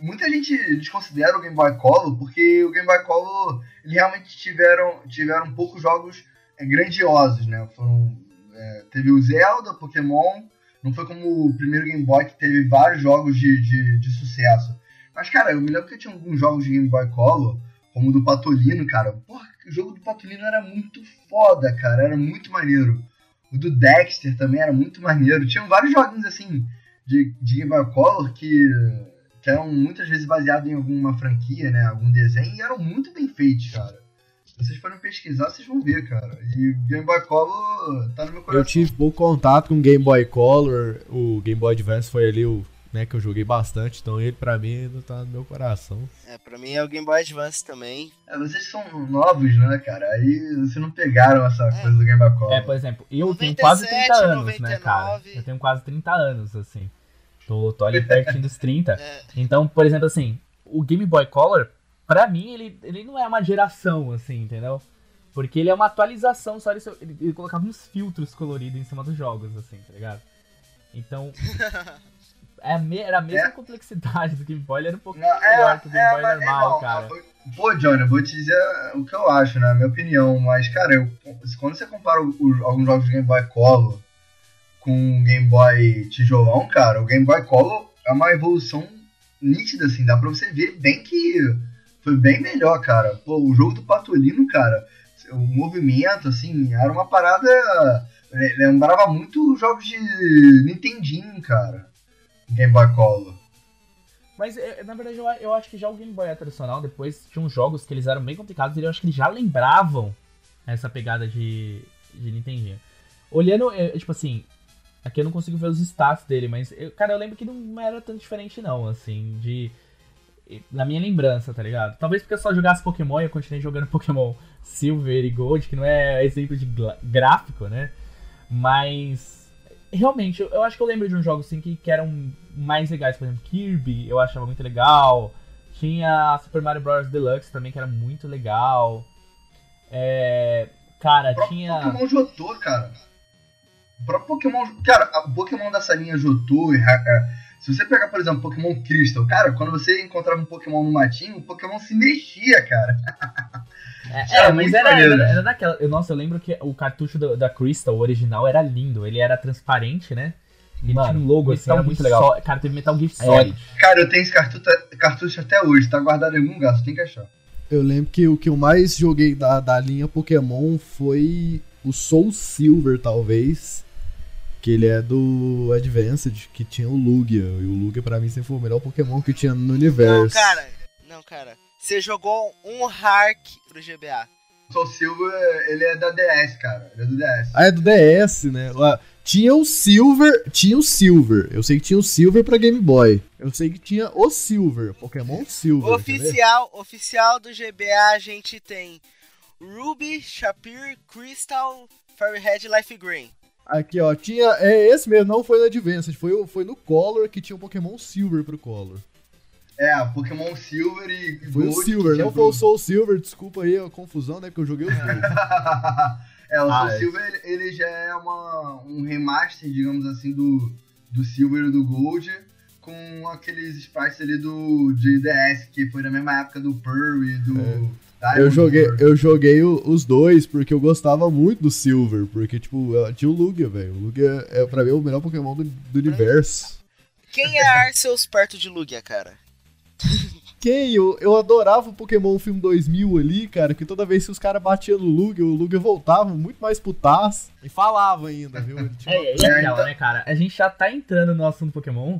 muita gente desconsidera o Game Boy Color porque o Game Boy Color ele realmente tiveram, tiveram poucos jogos é, grandiosos, né? Foram, é, teve o Zelda, Pokémon, não foi como o primeiro Game Boy que teve vários jogos de, de, de sucesso. Mas, cara, eu me lembro que tinha alguns jogos de Game Boy Color, como o do Patolino, cara. Porra, o jogo do Patolino era muito foda, cara, era muito maneiro. O do Dexter também era muito maneiro. Tinham vários joguinhos assim de, de Game Boy Color que, que eram muitas vezes baseados em alguma franquia, né? Algum desenho, e eram muito bem feitos, cara. Se vocês forem pesquisar, vocês vão ver, cara. E Game Boy Color tá no meu coração. Eu tive pouco contato com Game Boy Color, o Game Boy Advance foi ali o, né, que eu joguei bastante, então ele pra mim ainda tá no meu coração. É, pra mim é o Game Boy Advance também. É, vocês são novos, né, cara? Aí vocês não pegaram essa É. coisa do Game Boy Color. É, por exemplo, eu tenho 97, quase 30 anos, né, 99. cara? Eu tenho quase 30 anos, assim. Tô, tô ali pertinho dos 30. É, Então, por exemplo, assim, o Game Boy Color, pra mim, ele, ele não é uma geração, assim, entendeu? Porque ele é uma atualização, só ele, ele, ele colocava uns filtros coloridos em cima dos jogos, assim, tá ligado? Então, é a me- era a mesma É. complexidade do Game Boy, ele era um pouco Não, melhor que o Game Boy mas- normal, não, cara. Pô, Johnny, eu vou te dizer o que eu acho, né? A minha opinião. Mas, cara, eu, quando você compara alguns jogos de Game Boy Color com o Game Boy tijolão, cara, o Game Boy Color é uma evolução nítida, assim. Dá pra você ver bem que foi bem melhor, cara. Pô, o jogo do Patolino, cara, o movimento, assim, era uma parada... le- Lembrava muito jogos de Nintendinho, cara. Game Boy Color. Mas, é, na verdade, eu, acho que já o Game Boy tradicional, depois tinha uns jogos que eles eram bem complicados e eu acho que eles já lembravam essa pegada de, de Nintendinho. Olhando, é, tipo assim, aqui eu não consigo ver os stats dele, mas, eu- cara, eu lembro que não era tanto diferente não, assim, de... Na minha lembrança, tá ligado? Talvez porque eu só jogasse Pokémon e eu continuei jogando Pokémon Silver e Gold, que não é exemplo de gráfico, né? Mas realmente, eu, eu acho que eu lembro de uns jogos assim que, que eram mais legais, por exemplo, Kirby, eu achava muito legal. Tinha Super Mario Bros. Deluxe também, que era muito legal. É, cara, O tinha. Pokémon Jotô, cara. Próprio Pokémon. Cara, o Pokémon dessa linha Jotô. e é, Se você pegar, por exemplo, Pokémon Crystal, cara, quando você encontrava um Pokémon no matinho, o Pokémon se mexia, cara. É, Era é, mas era, era, era daquela. Eu, nossa, eu lembro que o cartucho do- da Crystal, o original, era lindo. Ele era transparente, né? Ele Mano, tinha um logo assim, era muito legal. Solid. Cara, teve Metal Gear É. Solid. Cara, eu tenho esse cartucho, cartucho até hoje, tá guardado em algum gasto, tem que achar. Eu lembro que o que eu mais joguei da, da linha Pokémon foi o Soul Silver, talvez. Que ele é do Advanced, que tinha o Lugia. E o Lugia pra mim sempre foi o melhor Pokémon que tinha no universo. Não, cara. Não, cara. Você jogou um Hark pro GBA. O Silver, ele é da DS, cara. Ele é do DS. Ah, é do DS, né? Tinha o Silver, tinha o Silver. Eu sei que tinha o Silver pra Game Boy. Eu sei que tinha o Silver, Pokémon Silver. Oficial, oficial do GBA a gente tem Ruby, Shapir, Crystal, Fairy Red e Life Green. Aqui, ó, tinha. É esse mesmo, não foi no Advanced, foi, foi no Color que tinha o Pokémon Silver pro Color. É, Pokémon Silver e Foi Gold. o Silver, não foi o Soul Silver, desculpa aí a confusão, né? Porque eu joguei os dois. é, o Ah, Soul é. Silver, ele, ele já é uma, um remaster, digamos assim, do, do Silver e do Gold, com aqueles sprites ali do de DS, que foi na mesma época do Pearl e do Diamond. Eu joguei, eu joguei os dois porque eu gostava muito do Silver, porque, tipo, ela tinha o Lugia, velho. O Lugia é, pra mim, o melhor Pokémon do, do universo. Quem é Arceus perto de Lugia, cara? Quem? Eu, eu adorava o Pokémon Filme 2000 ali, cara, que toda vez que os caras batiam no Lugia, o Lugia voltava muito mais putaz e falava ainda, viu? Ele uma- É, é, É, então- né, cara? A gente já tá entrando no assunto Pokémon,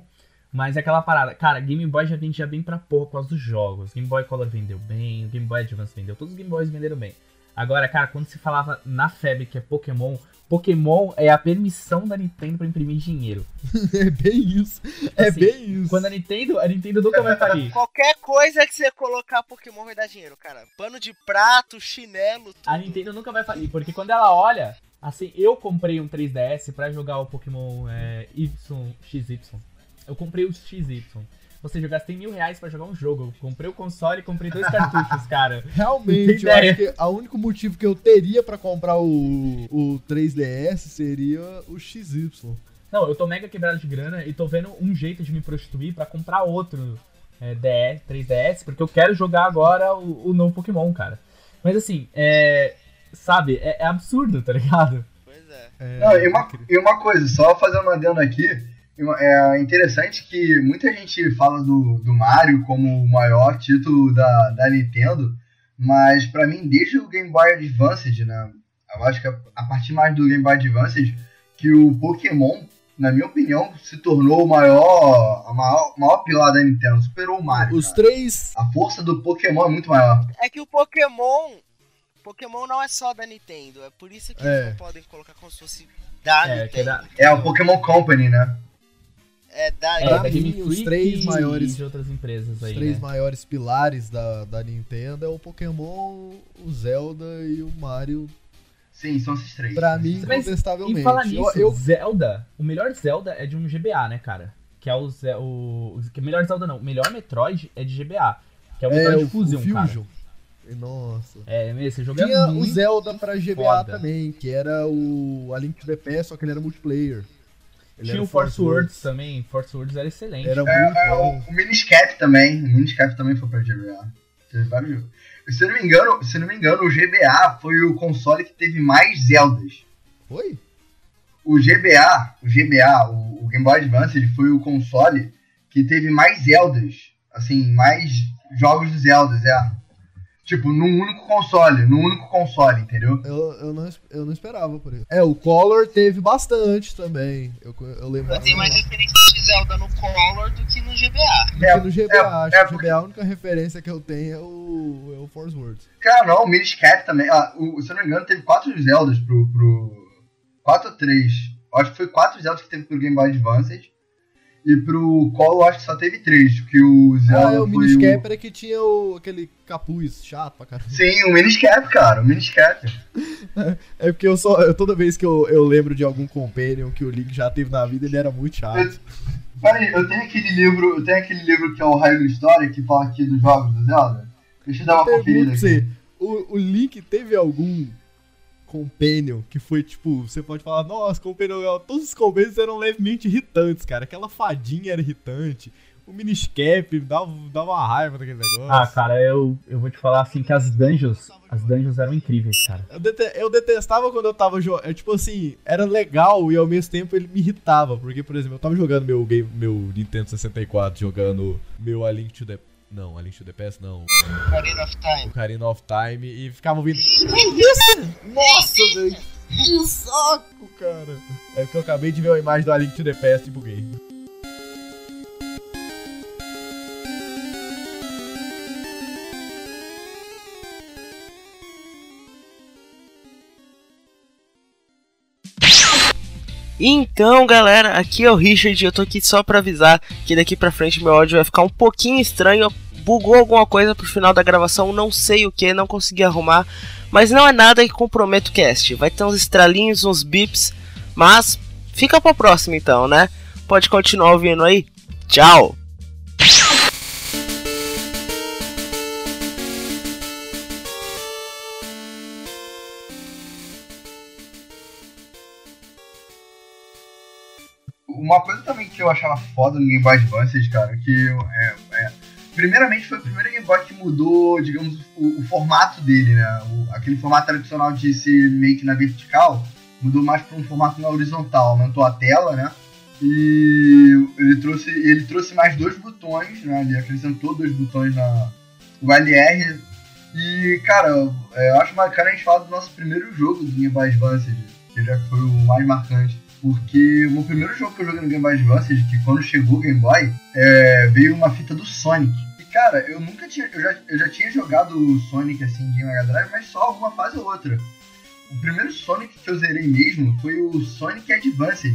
mas é aquela parada. Cara, Game Boy já vendia bem pra porra por causa dos jogos. Game Boy Color vendeu bem, o Game Boy Advance vendeu, todos os Game Boys venderam bem. Agora, cara, quando se falava na febre que é Pokémon, Pokémon é a permissão da Nintendo pra imprimir dinheiro. É bem isso. É Assim, bem isso. Quando a Nintendo, a Nintendo nunca vai falir. Qualquer coisa que você colocar Pokémon vai dar dinheiro, cara. Pano de prato, chinelo, tudo. A Nintendo nunca vai falir, porque quando ela olha, assim, eu comprei um 3DS pra jogar o Pokémon é, Y, XY. Eu comprei o XY. Ou seja, eu gastei mil reais pra jogar um jogo. Eu comprei o console e comprei dois cartuchos, cara. Realmente, eu acho que o único motivo que eu teria pra comprar o, o 3DS seria o XY. Não, eu tô mega quebrado de grana e tô vendo um jeito de me prostituir pra comprar outro é, DS, 3DS, porque eu quero jogar agora o, o novo Pokémon, cara. Mas assim, é. Sabe, é, é absurdo, tá ligado? Pois é. É, Não, e, uma, e uma coisa, só fazendo uma adendo aqui, é interessante que muita gente fala do, do Mario como o maior título da, da Nintendo, mas pra mim, desde o Game Boy Advanced, né, eu acho que a, a partir mais do Game Boy Advanced, que o Pokémon, na minha opinião, se tornou o maior, a maior, maior pilar da Nintendo, superou o Mario. Os cara. três. A força do Pokémon é muito maior. É que o Pokémon. Pokémon não é só da Nintendo. É por isso que É. eles não podem colocar como se fosse da É, é Nintendo. da- É o Pokémon Company, né? É da, É, da mim, os três e maiores- de outras empresas Os aí, três né? maiores pilares da, da Nintendo é o Pokémon, o Zelda e o Mario. Sim, são esses três. Pra mim, Mas, incontestavelmente. E falar Eu- nisso, eu, Zelda, o melhor Zelda é de um GBA, né, cara? Que é o, o, o melhor Zelda não, o melhor Metroid é de GBA, que é o é, Metroid o, Fusion, o cara. Fusion. Nossa. É, esse jogo Tinha é o muito Zelda pra GBA foda. também, que era o A Link to the Past, só que ele era multiplayer. Ele Tinha o Force Words também, Force Words era excelente. Era É, muito é, bom. o, o Miniscap também. O Miniscap também foi pra GBA. Teve vários jogos. Se eu não me engano, se não me engano, o GBA foi o console que teve mais Zeldas. Foi? O GBA, o GBA, o, o Game Boy Advance, ele foi o console que teve mais Zeldas. Assim, mais jogos de Zeldas, é. Tipo, num único console, num único console, entendeu? Eu, eu, não, eu não esperava por isso. É, o Color teve bastante também. Eu, eu lembro. Eu tenho mais referências de Zelda no Color do que no GBA. do que no GBA. é, acho é que no GBA a única referência que eu tenho é o, é o Force Words. Cara, não, o Miniscap também. Ah, o, se eu não me engano, teve quatro Zeldas pro. pro quatro ou três. Acho que foi quatro Zeldas que teve pro Game Boy Advance. E pro Colo, acho que só teve três. Que o Zelda Ah, é o Miniscap era que tinha o, aquele capuz chato pra caramba. Sim, o Miniscap, cara. O Miniscap. É porque eu só. eu- toda vez que eu, eu lembro de algum Companion que o Link já teve na vida, ele era muito chato. Peraí, eu tenho aquele livro. Eu tenho aquele livro que é o Raio da História, que fala aqui dos jogos do Zelda. Deixa eu dar uma Pergunto conferida aqui. você, o, o Link teve algum Companion que foi tipo, você pode falar, nossa, Companion, todos os Companions eram levemente irritantes, cara. Aquela fadinha era irritante. O Miniscap dava, dava uma raiva daquele negócio. Ah, cara, eu, eu vou te falar assim que as dungeons, as dungeons eram incríveis, cara. Eu, dete- eu detestava quando eu tava jogando. Tipo assim, era legal e ao mesmo tempo ele me irritava. Porque, por exemplo, eu tava jogando meu game, meu Nintendo 64, jogando meu A Link to the. Não, A Link to the Past não. Ocarina of Time. Ocarina of Time e ficava ouvindo. Nossa, velho! Que saco, cara! É porque eu acabei de ver a imagem do A Link to the Past e buguei. Então, galera, aqui é o Richard e eu tô aqui só pra avisar que daqui pra frente meu áudio vai ficar um pouquinho estranho. Bugou alguma coisa pro final da gravação, não sei o que, não consegui arrumar. Mas não é nada que comprometa o cast. Vai ter uns estralinhos, uns bips, mas fica pra próxima então, né? Pode continuar ouvindo aí. Tchau! Uma coisa também que eu achava foda no Game Boy Advance, cara, que é, é- primeiramente foi o primeiro Game Boy que mudou, digamos, o, o formato dele, né? O- aquele formato tradicional de ser meio que na vertical, mudou mais para um formato na horizontal, aumentou a tela, né? E ele trouxe, ele trouxe mais dois botões, né? Ele acrescentou dois botões na o LR. E, cara, é, eu acho bacana a gente falar do nosso primeiro jogo do Game Boy Advance, que já foi o mais marcante. Porque o meu primeiro jogo que eu joguei no Game Boy Advance, que quando chegou o Game Boy, é, veio uma fita do Sonic. E cara, eu nunca tinha. Eu já, eu já tinha jogado o Sonic assim de Mega Drive, mas só alguma fase ou outra. O primeiro Sonic que eu zerei mesmo foi o Sonic Advanced.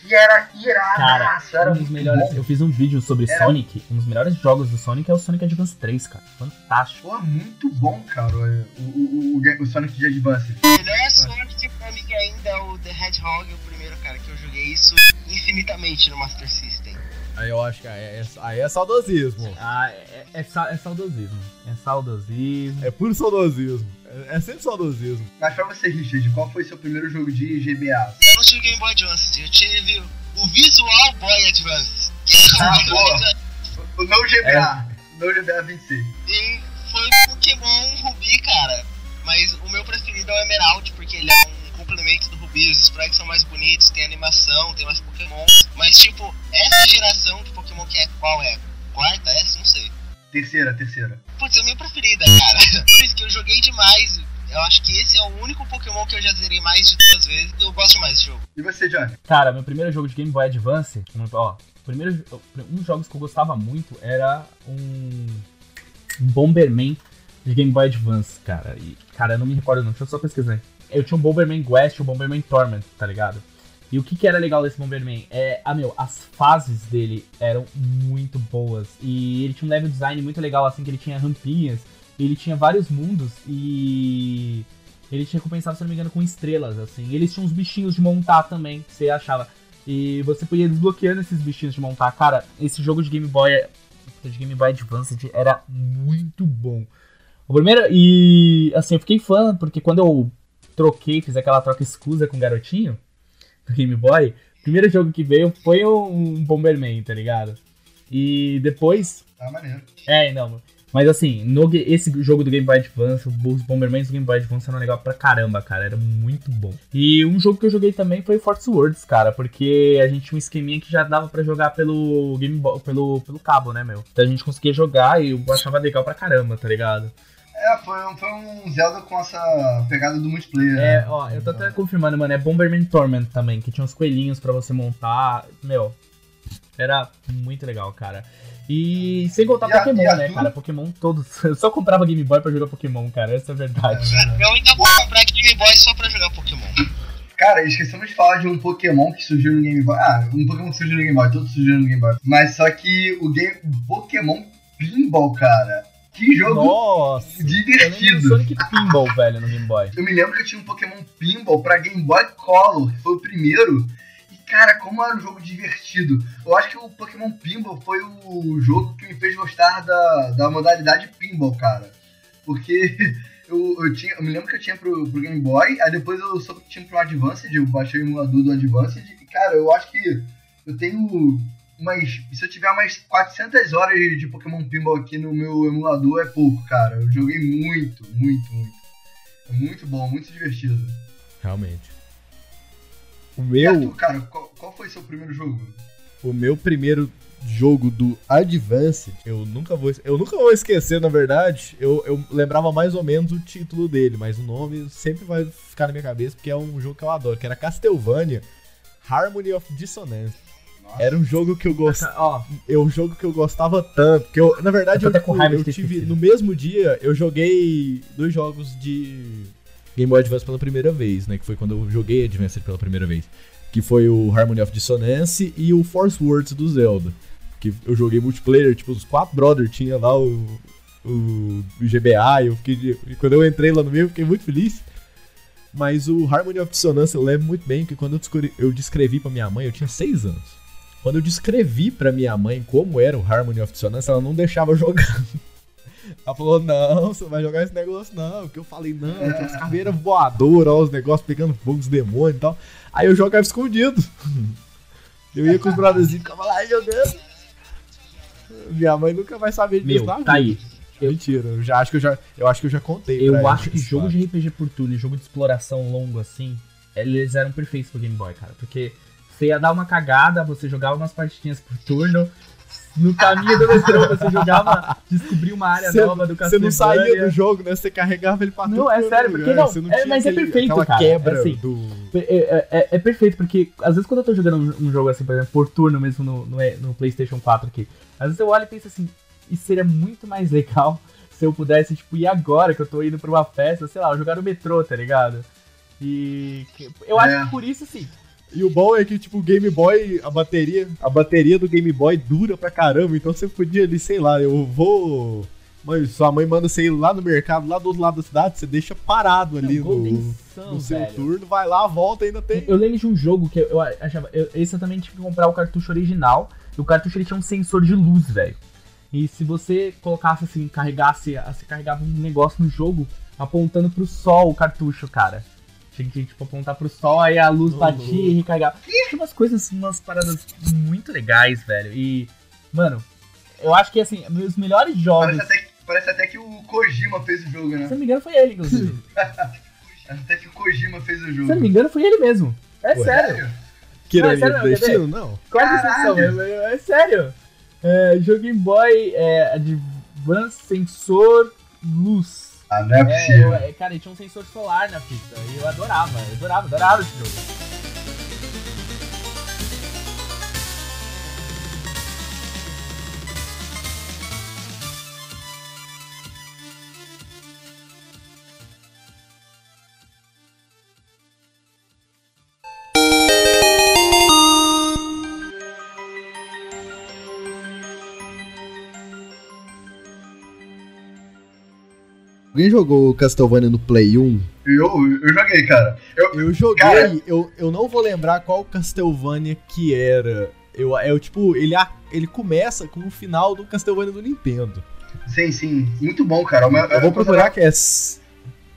Que era iradaço, era um dos melhores. bom. Eu fiz um vídeo sobre Era- Sonic. Um dos melhores jogos do Sonic é o Sonic Advance 3, cara. Fantástico. Pô, muito bom, cara, o, o, o, o- Sonic de Advanced. O melhor Sonic pra mim ainda é o The Hedgehog, o primeiro cara que eu joguei isso infinitamente no Master System. Aí eu acho que aí é, aí é saudosismo. Ah, é, é, é saudosismo. É saudosismo. É puro saudosismo. É, é sempre saudosismo. Mas pra você, Richard, qual foi seu primeiro jogo de GBA? Eu não tive Game Boy Advance, eu tive o Visual Boy Advance. Que é Ah, o boa. O não GBA. É. Não GBA 26. E foi Pokémon Ruby, cara. Mas o meu preferido é o Emerald, porque ele é um Os sprites são mais bonitos, tem animação, tem mais Pokémon. Mas, tipo, essa geração de Pokémon que é qual é? Quarta? Essa? Não sei. Terceira, terceira. Putz, é a minha preferida, cara. Por isso que eu joguei demais. Eu acho que esse é o único Pokémon que eu já zerei mais de duas vezes. Eu gosto demais desse jogo. E você, Johnny? Cara, meu primeiro jogo de Game Boy Advance, ó, primeiro, um dos jogos que eu gostava muito era um, um Bomberman de Game Boy Advance, cara. E, cara, eu não me recordo não, deixa eu só pesquisar. aí. Eu tinha um Bomberman West e um Bomberman Torment, tá ligado? E o que, que era legal desse Bomberman? É, ah, meu, as fases dele eram muito boas. E ele tinha um level design muito legal, assim, que ele tinha rampinhas. Ele tinha vários mundos e. Ele tinha compensado, se não me engano, com estrelas, assim. Eles tinham uns bichinhos de montar também, que você achava. E você podia desbloqueando esses bichinhos de montar. Cara, esse jogo de Game Boy, de Game Boy Advance era muito bom. O primeiro, e assim, eu fiquei fã, porque quando eu troquei, fiz aquela troca escusa com o garotinho do Game Boy, o primeiro jogo que veio foi um Bomberman, tá ligado? E depois. Ah, maneiro. É, não. Mas assim, no, esse jogo do Game Boy Advance, os Bomberman do Game Boy Advance eram legal pra caramba, cara. Era muito bom. E um jogo que eu joguei também foi Force Words, cara. Porque a gente tinha um esqueminha que já dava pra jogar pelo Game Boy, pelo, pelo cabo, né, meu? Então a gente conseguia jogar e eu achava legal pra caramba, tá ligado? É, foi, um- foi um Zelda com essa pegada do multiplayer. É, né? ó, eu tô até confirmando, mano. É Bomberman Torment também, que tinha uns coelhinhos pra você montar. Meu, era muito legal, cara. E sem contar E a- Pokémon, a né, tu- cara? Pokémon todos. Eu só comprava Game Boy pra jogar Pokémon, cara. Essa é a verdade. Eu ainda vou comprar Game Boy só pra jogar Pokémon. Cara, esquecemos de falar de um Pokémon que surgiu no Game Boy. Ah, um Pokémon que surgiu no Game Boy, todos surgiram no Game Boy. Mas só que o game Pokémon Pinball, cara. Que jogo Nossa! Eu divertido. Sonic Pinball, velho, no Game Boy. Eu me lembro que eu tinha um Pokémon Pinball pra Game Boy Color, que foi o primeiro. E cara, como era um jogo divertido. Eu acho que o Pokémon Pinball foi o jogo que me fez gostar da, da modalidade Pinball, cara. Porque eu, eu, tinha, eu me lembro que eu tinha pro, pro Game Boy, aí depois eu soube que tinha pro Advanced, eu baixei o emulador do Advanced. E cara, eu acho que eu tenho umas. Se eu tiver umas 400 horas de Pokémon Pinball aqui no meu emulador, é pouco, cara. Eu joguei muito, muito, muito. É muito bom, muito divertido. Realmente. O meu, tu, cara, qual, qual foi seu primeiro jogo? o meu primeiro jogo do Advance, eu nunca vou, eu nunca vou esquecer, na verdade. Eu, eu lembrava mais ou menos o título dele, mas o nome sempre vai ficar na minha cabeça porque é um jogo que eu adoro, que era Castlevania Harmony of Dissonance. Nossa. Era um jogo que eu gostava, é um jogo que eu gostava tanto, que eu, na verdade, Eu eu, com eu ter tive no mesmo dia, eu joguei dois jogos de Game Boy Advance pela primeira vez, né, que foi quando eu joguei Advance pela primeira vez, que foi o Harmony of Dissonance e o Force Words do Zelda, que eu joguei multiplayer, tipo, os quatro brothers tinha lá o o, GBA, e eu fiquei, e quando eu entrei lá no meio, eu fiquei muito feliz. Mas o Harmony of Dissonance eu lembro muito bem que quando eu, descobri- eu descrevi pra minha mãe, eu tinha seis anos. Quando eu descrevi pra minha mãe como era o Harmony of Dissonance, ela não deixava eu jogar. Ela falou, não, você não vai jogar esse negócio não. Porque eu falei, não, tinha umas caveiras voadoras, os negócios pegando fogo, os demônios e tal. Aí eu jogava escondido. Eu ia com os brotherzinhos, ficava lá jogando. Minha mãe nunca vai saber disso meu, na tá vida. aí. Mentira, eu já acho que eu já, eu acho que eu já contei. Eu acho que jogo de RPG por turno e jogo de exploração longo assim, eles eram perfeitos pro Game Boy, cara. Porque você ia dar uma cagada, você jogava umas partidinhas por turno. No caminho do metrô, você jogava, descobria uma área Cê- nova do Você não saía Castlevania. do jogo, né? Você carregava ele pra Não, é sério, lugar. porque não, Você é, mas é aquele- perfeito, aquela cara, quebra assim. do... É, é- é- é perfeito, porque às vezes quando eu tô jogando um, um jogo assim, por exemplo, por turno mesmo no, no, no PlayStation 4 aqui, às vezes eu olho e penso assim, isso seria muito mais legal se eu pudesse, tipo, ir agora que eu tô indo pra uma festa, sei lá, jogar no metrô, tá ligado? E eu acho É. que por isso, assim, E o bom é que, tipo, o Game Boy, a bateria, a bateria do Game Boy dura pra caramba, então você podia ali, sei lá, eu vou. Mãe, sua mãe manda você ir lá no mercado, lá do outro lado da cidade, você deixa parado ali no, Sun, no seu velho. turno, vai lá, volta ainda tem. Eu lembro de um jogo que eu achava. Eu, esse eu também tive que comprar o cartucho original. E o cartucho ele tinha um sensor de luz, velho. E se você colocasse assim, carregasse, você carregava um negócio no jogo apontando pro sol o cartucho, cara. Tinha que tipo, apontar pro sol, aí a luz Ô, batia e recarregava. Tinha umas coisas, umas paradas muito legais, velho. E, mano, eu acho que assim, os melhores jogos. Parece até, que- parece até que o Kojima fez o jogo, Se né? não me engano, foi ele, inclusive. Parece até que o Kojima fez o Se jogo. não me engano, foi ele mesmo. É Ué. sério. Que Não, é sério, destino? Não. Presta atenção, Caralho! é, é- é sério. É, jogo Game Boy é, Advance Sensor Luz. Ah, não é É, possível. eu- é, cara, ele tinha um sensor solar na fita. E eu adorava, eu adorava, adorava esse jogo. Alguém jogou Castlevania no Play 1? Eu, eu joguei, cara. Eu, Eu joguei, Cara- eu, eu não vou lembrar qual Castlevania que era. Eu, é tipo, ele, ele começa com o final do Castlevania do Nintendo. sim, sim. Muito bom, cara. O meu- Eu vou é, procurar que é.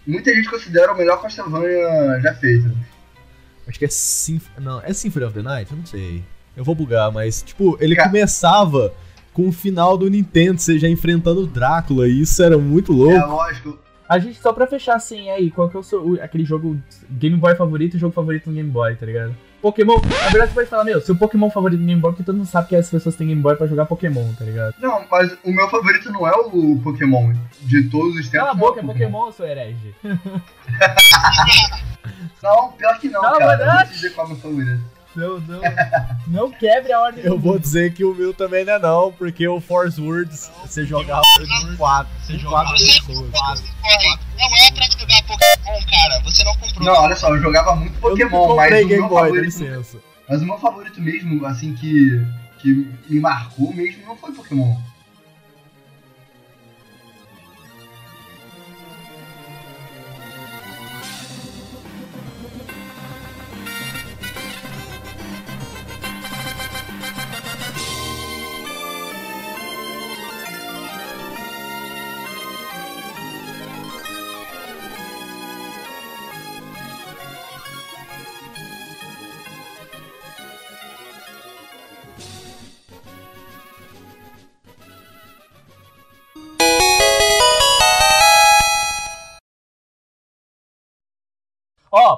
Muita gente considera o melhor Castlevania já feito. Acho que é Symph... Não, é Symphony of the Night? Eu não sei. Eu vou bugar, mas, tipo, ele Ca- começava com o final do Nintendo, você já enfrentando o Drácula, e isso era muito É louco. lógico. A gente, só pra fechar assim, aí, qual que é o seu, o- aquele jogo Game Boy favorito e jogo favorito no Game Boy, tá ligado? Pokémon, na verdade você pode falar, meu, seu Pokémon favorito no Game Boy, porque todo mundo sabe que as pessoas têm Game Boy pra jogar Pokémon, tá ligado? Não, mas o meu favorito não é o Pokémon de todos os tempos. Cala a não é boca, é Pokémon, seu herege. Não, pior que não, Cala a cara. Eu vou te dizer qual é o meu favorito. Não, não, não quebre a ordem Eu vou dizer que o meu também não é não, porque o Force Words, você jogava com quatro, com quatro Você pessoas. Não é pra jogar Pokémon, cara. Você não comprou. Não, olha só, eu jogava muito Pokémon, mas o Game meu favorito. licença. Mas o meu favorito mesmo, assim, que, que me marcou mesmo, não foi Pokémon.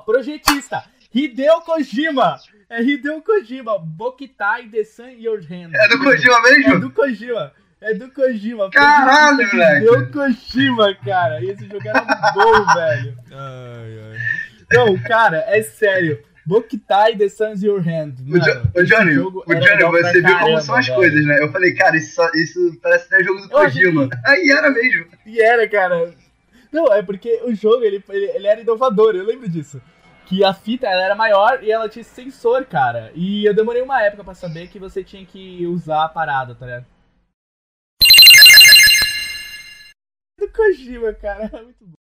Projetista, Hideo Kojima. É Hideo Kojima, Bokitai The Sun Your Hand. É do Kojima É mesmo? do Kojima. É do Kojima. Caralho, moleque. Hideo Kojima, cara. E esse jogo era bom, velho. Ai, ai. Não, cara, é sério. Bokitai The Sun's Your Hand. Mano, o Johnny, o Johnny, você viu como são as velho. coisas, né? Eu falei, cara, isso, isso parece até jogo do Kojima. Aí era mesmo. E era, cara. Não, é porque o jogo ele, ele, ele era inovador, eu lembro disso. Que a fita ela era maior e ela tinha sensor, cara. E eu demorei uma época pra saber que você tinha que usar a parada, tá ligado? Do Kojima, cara. Muito bom.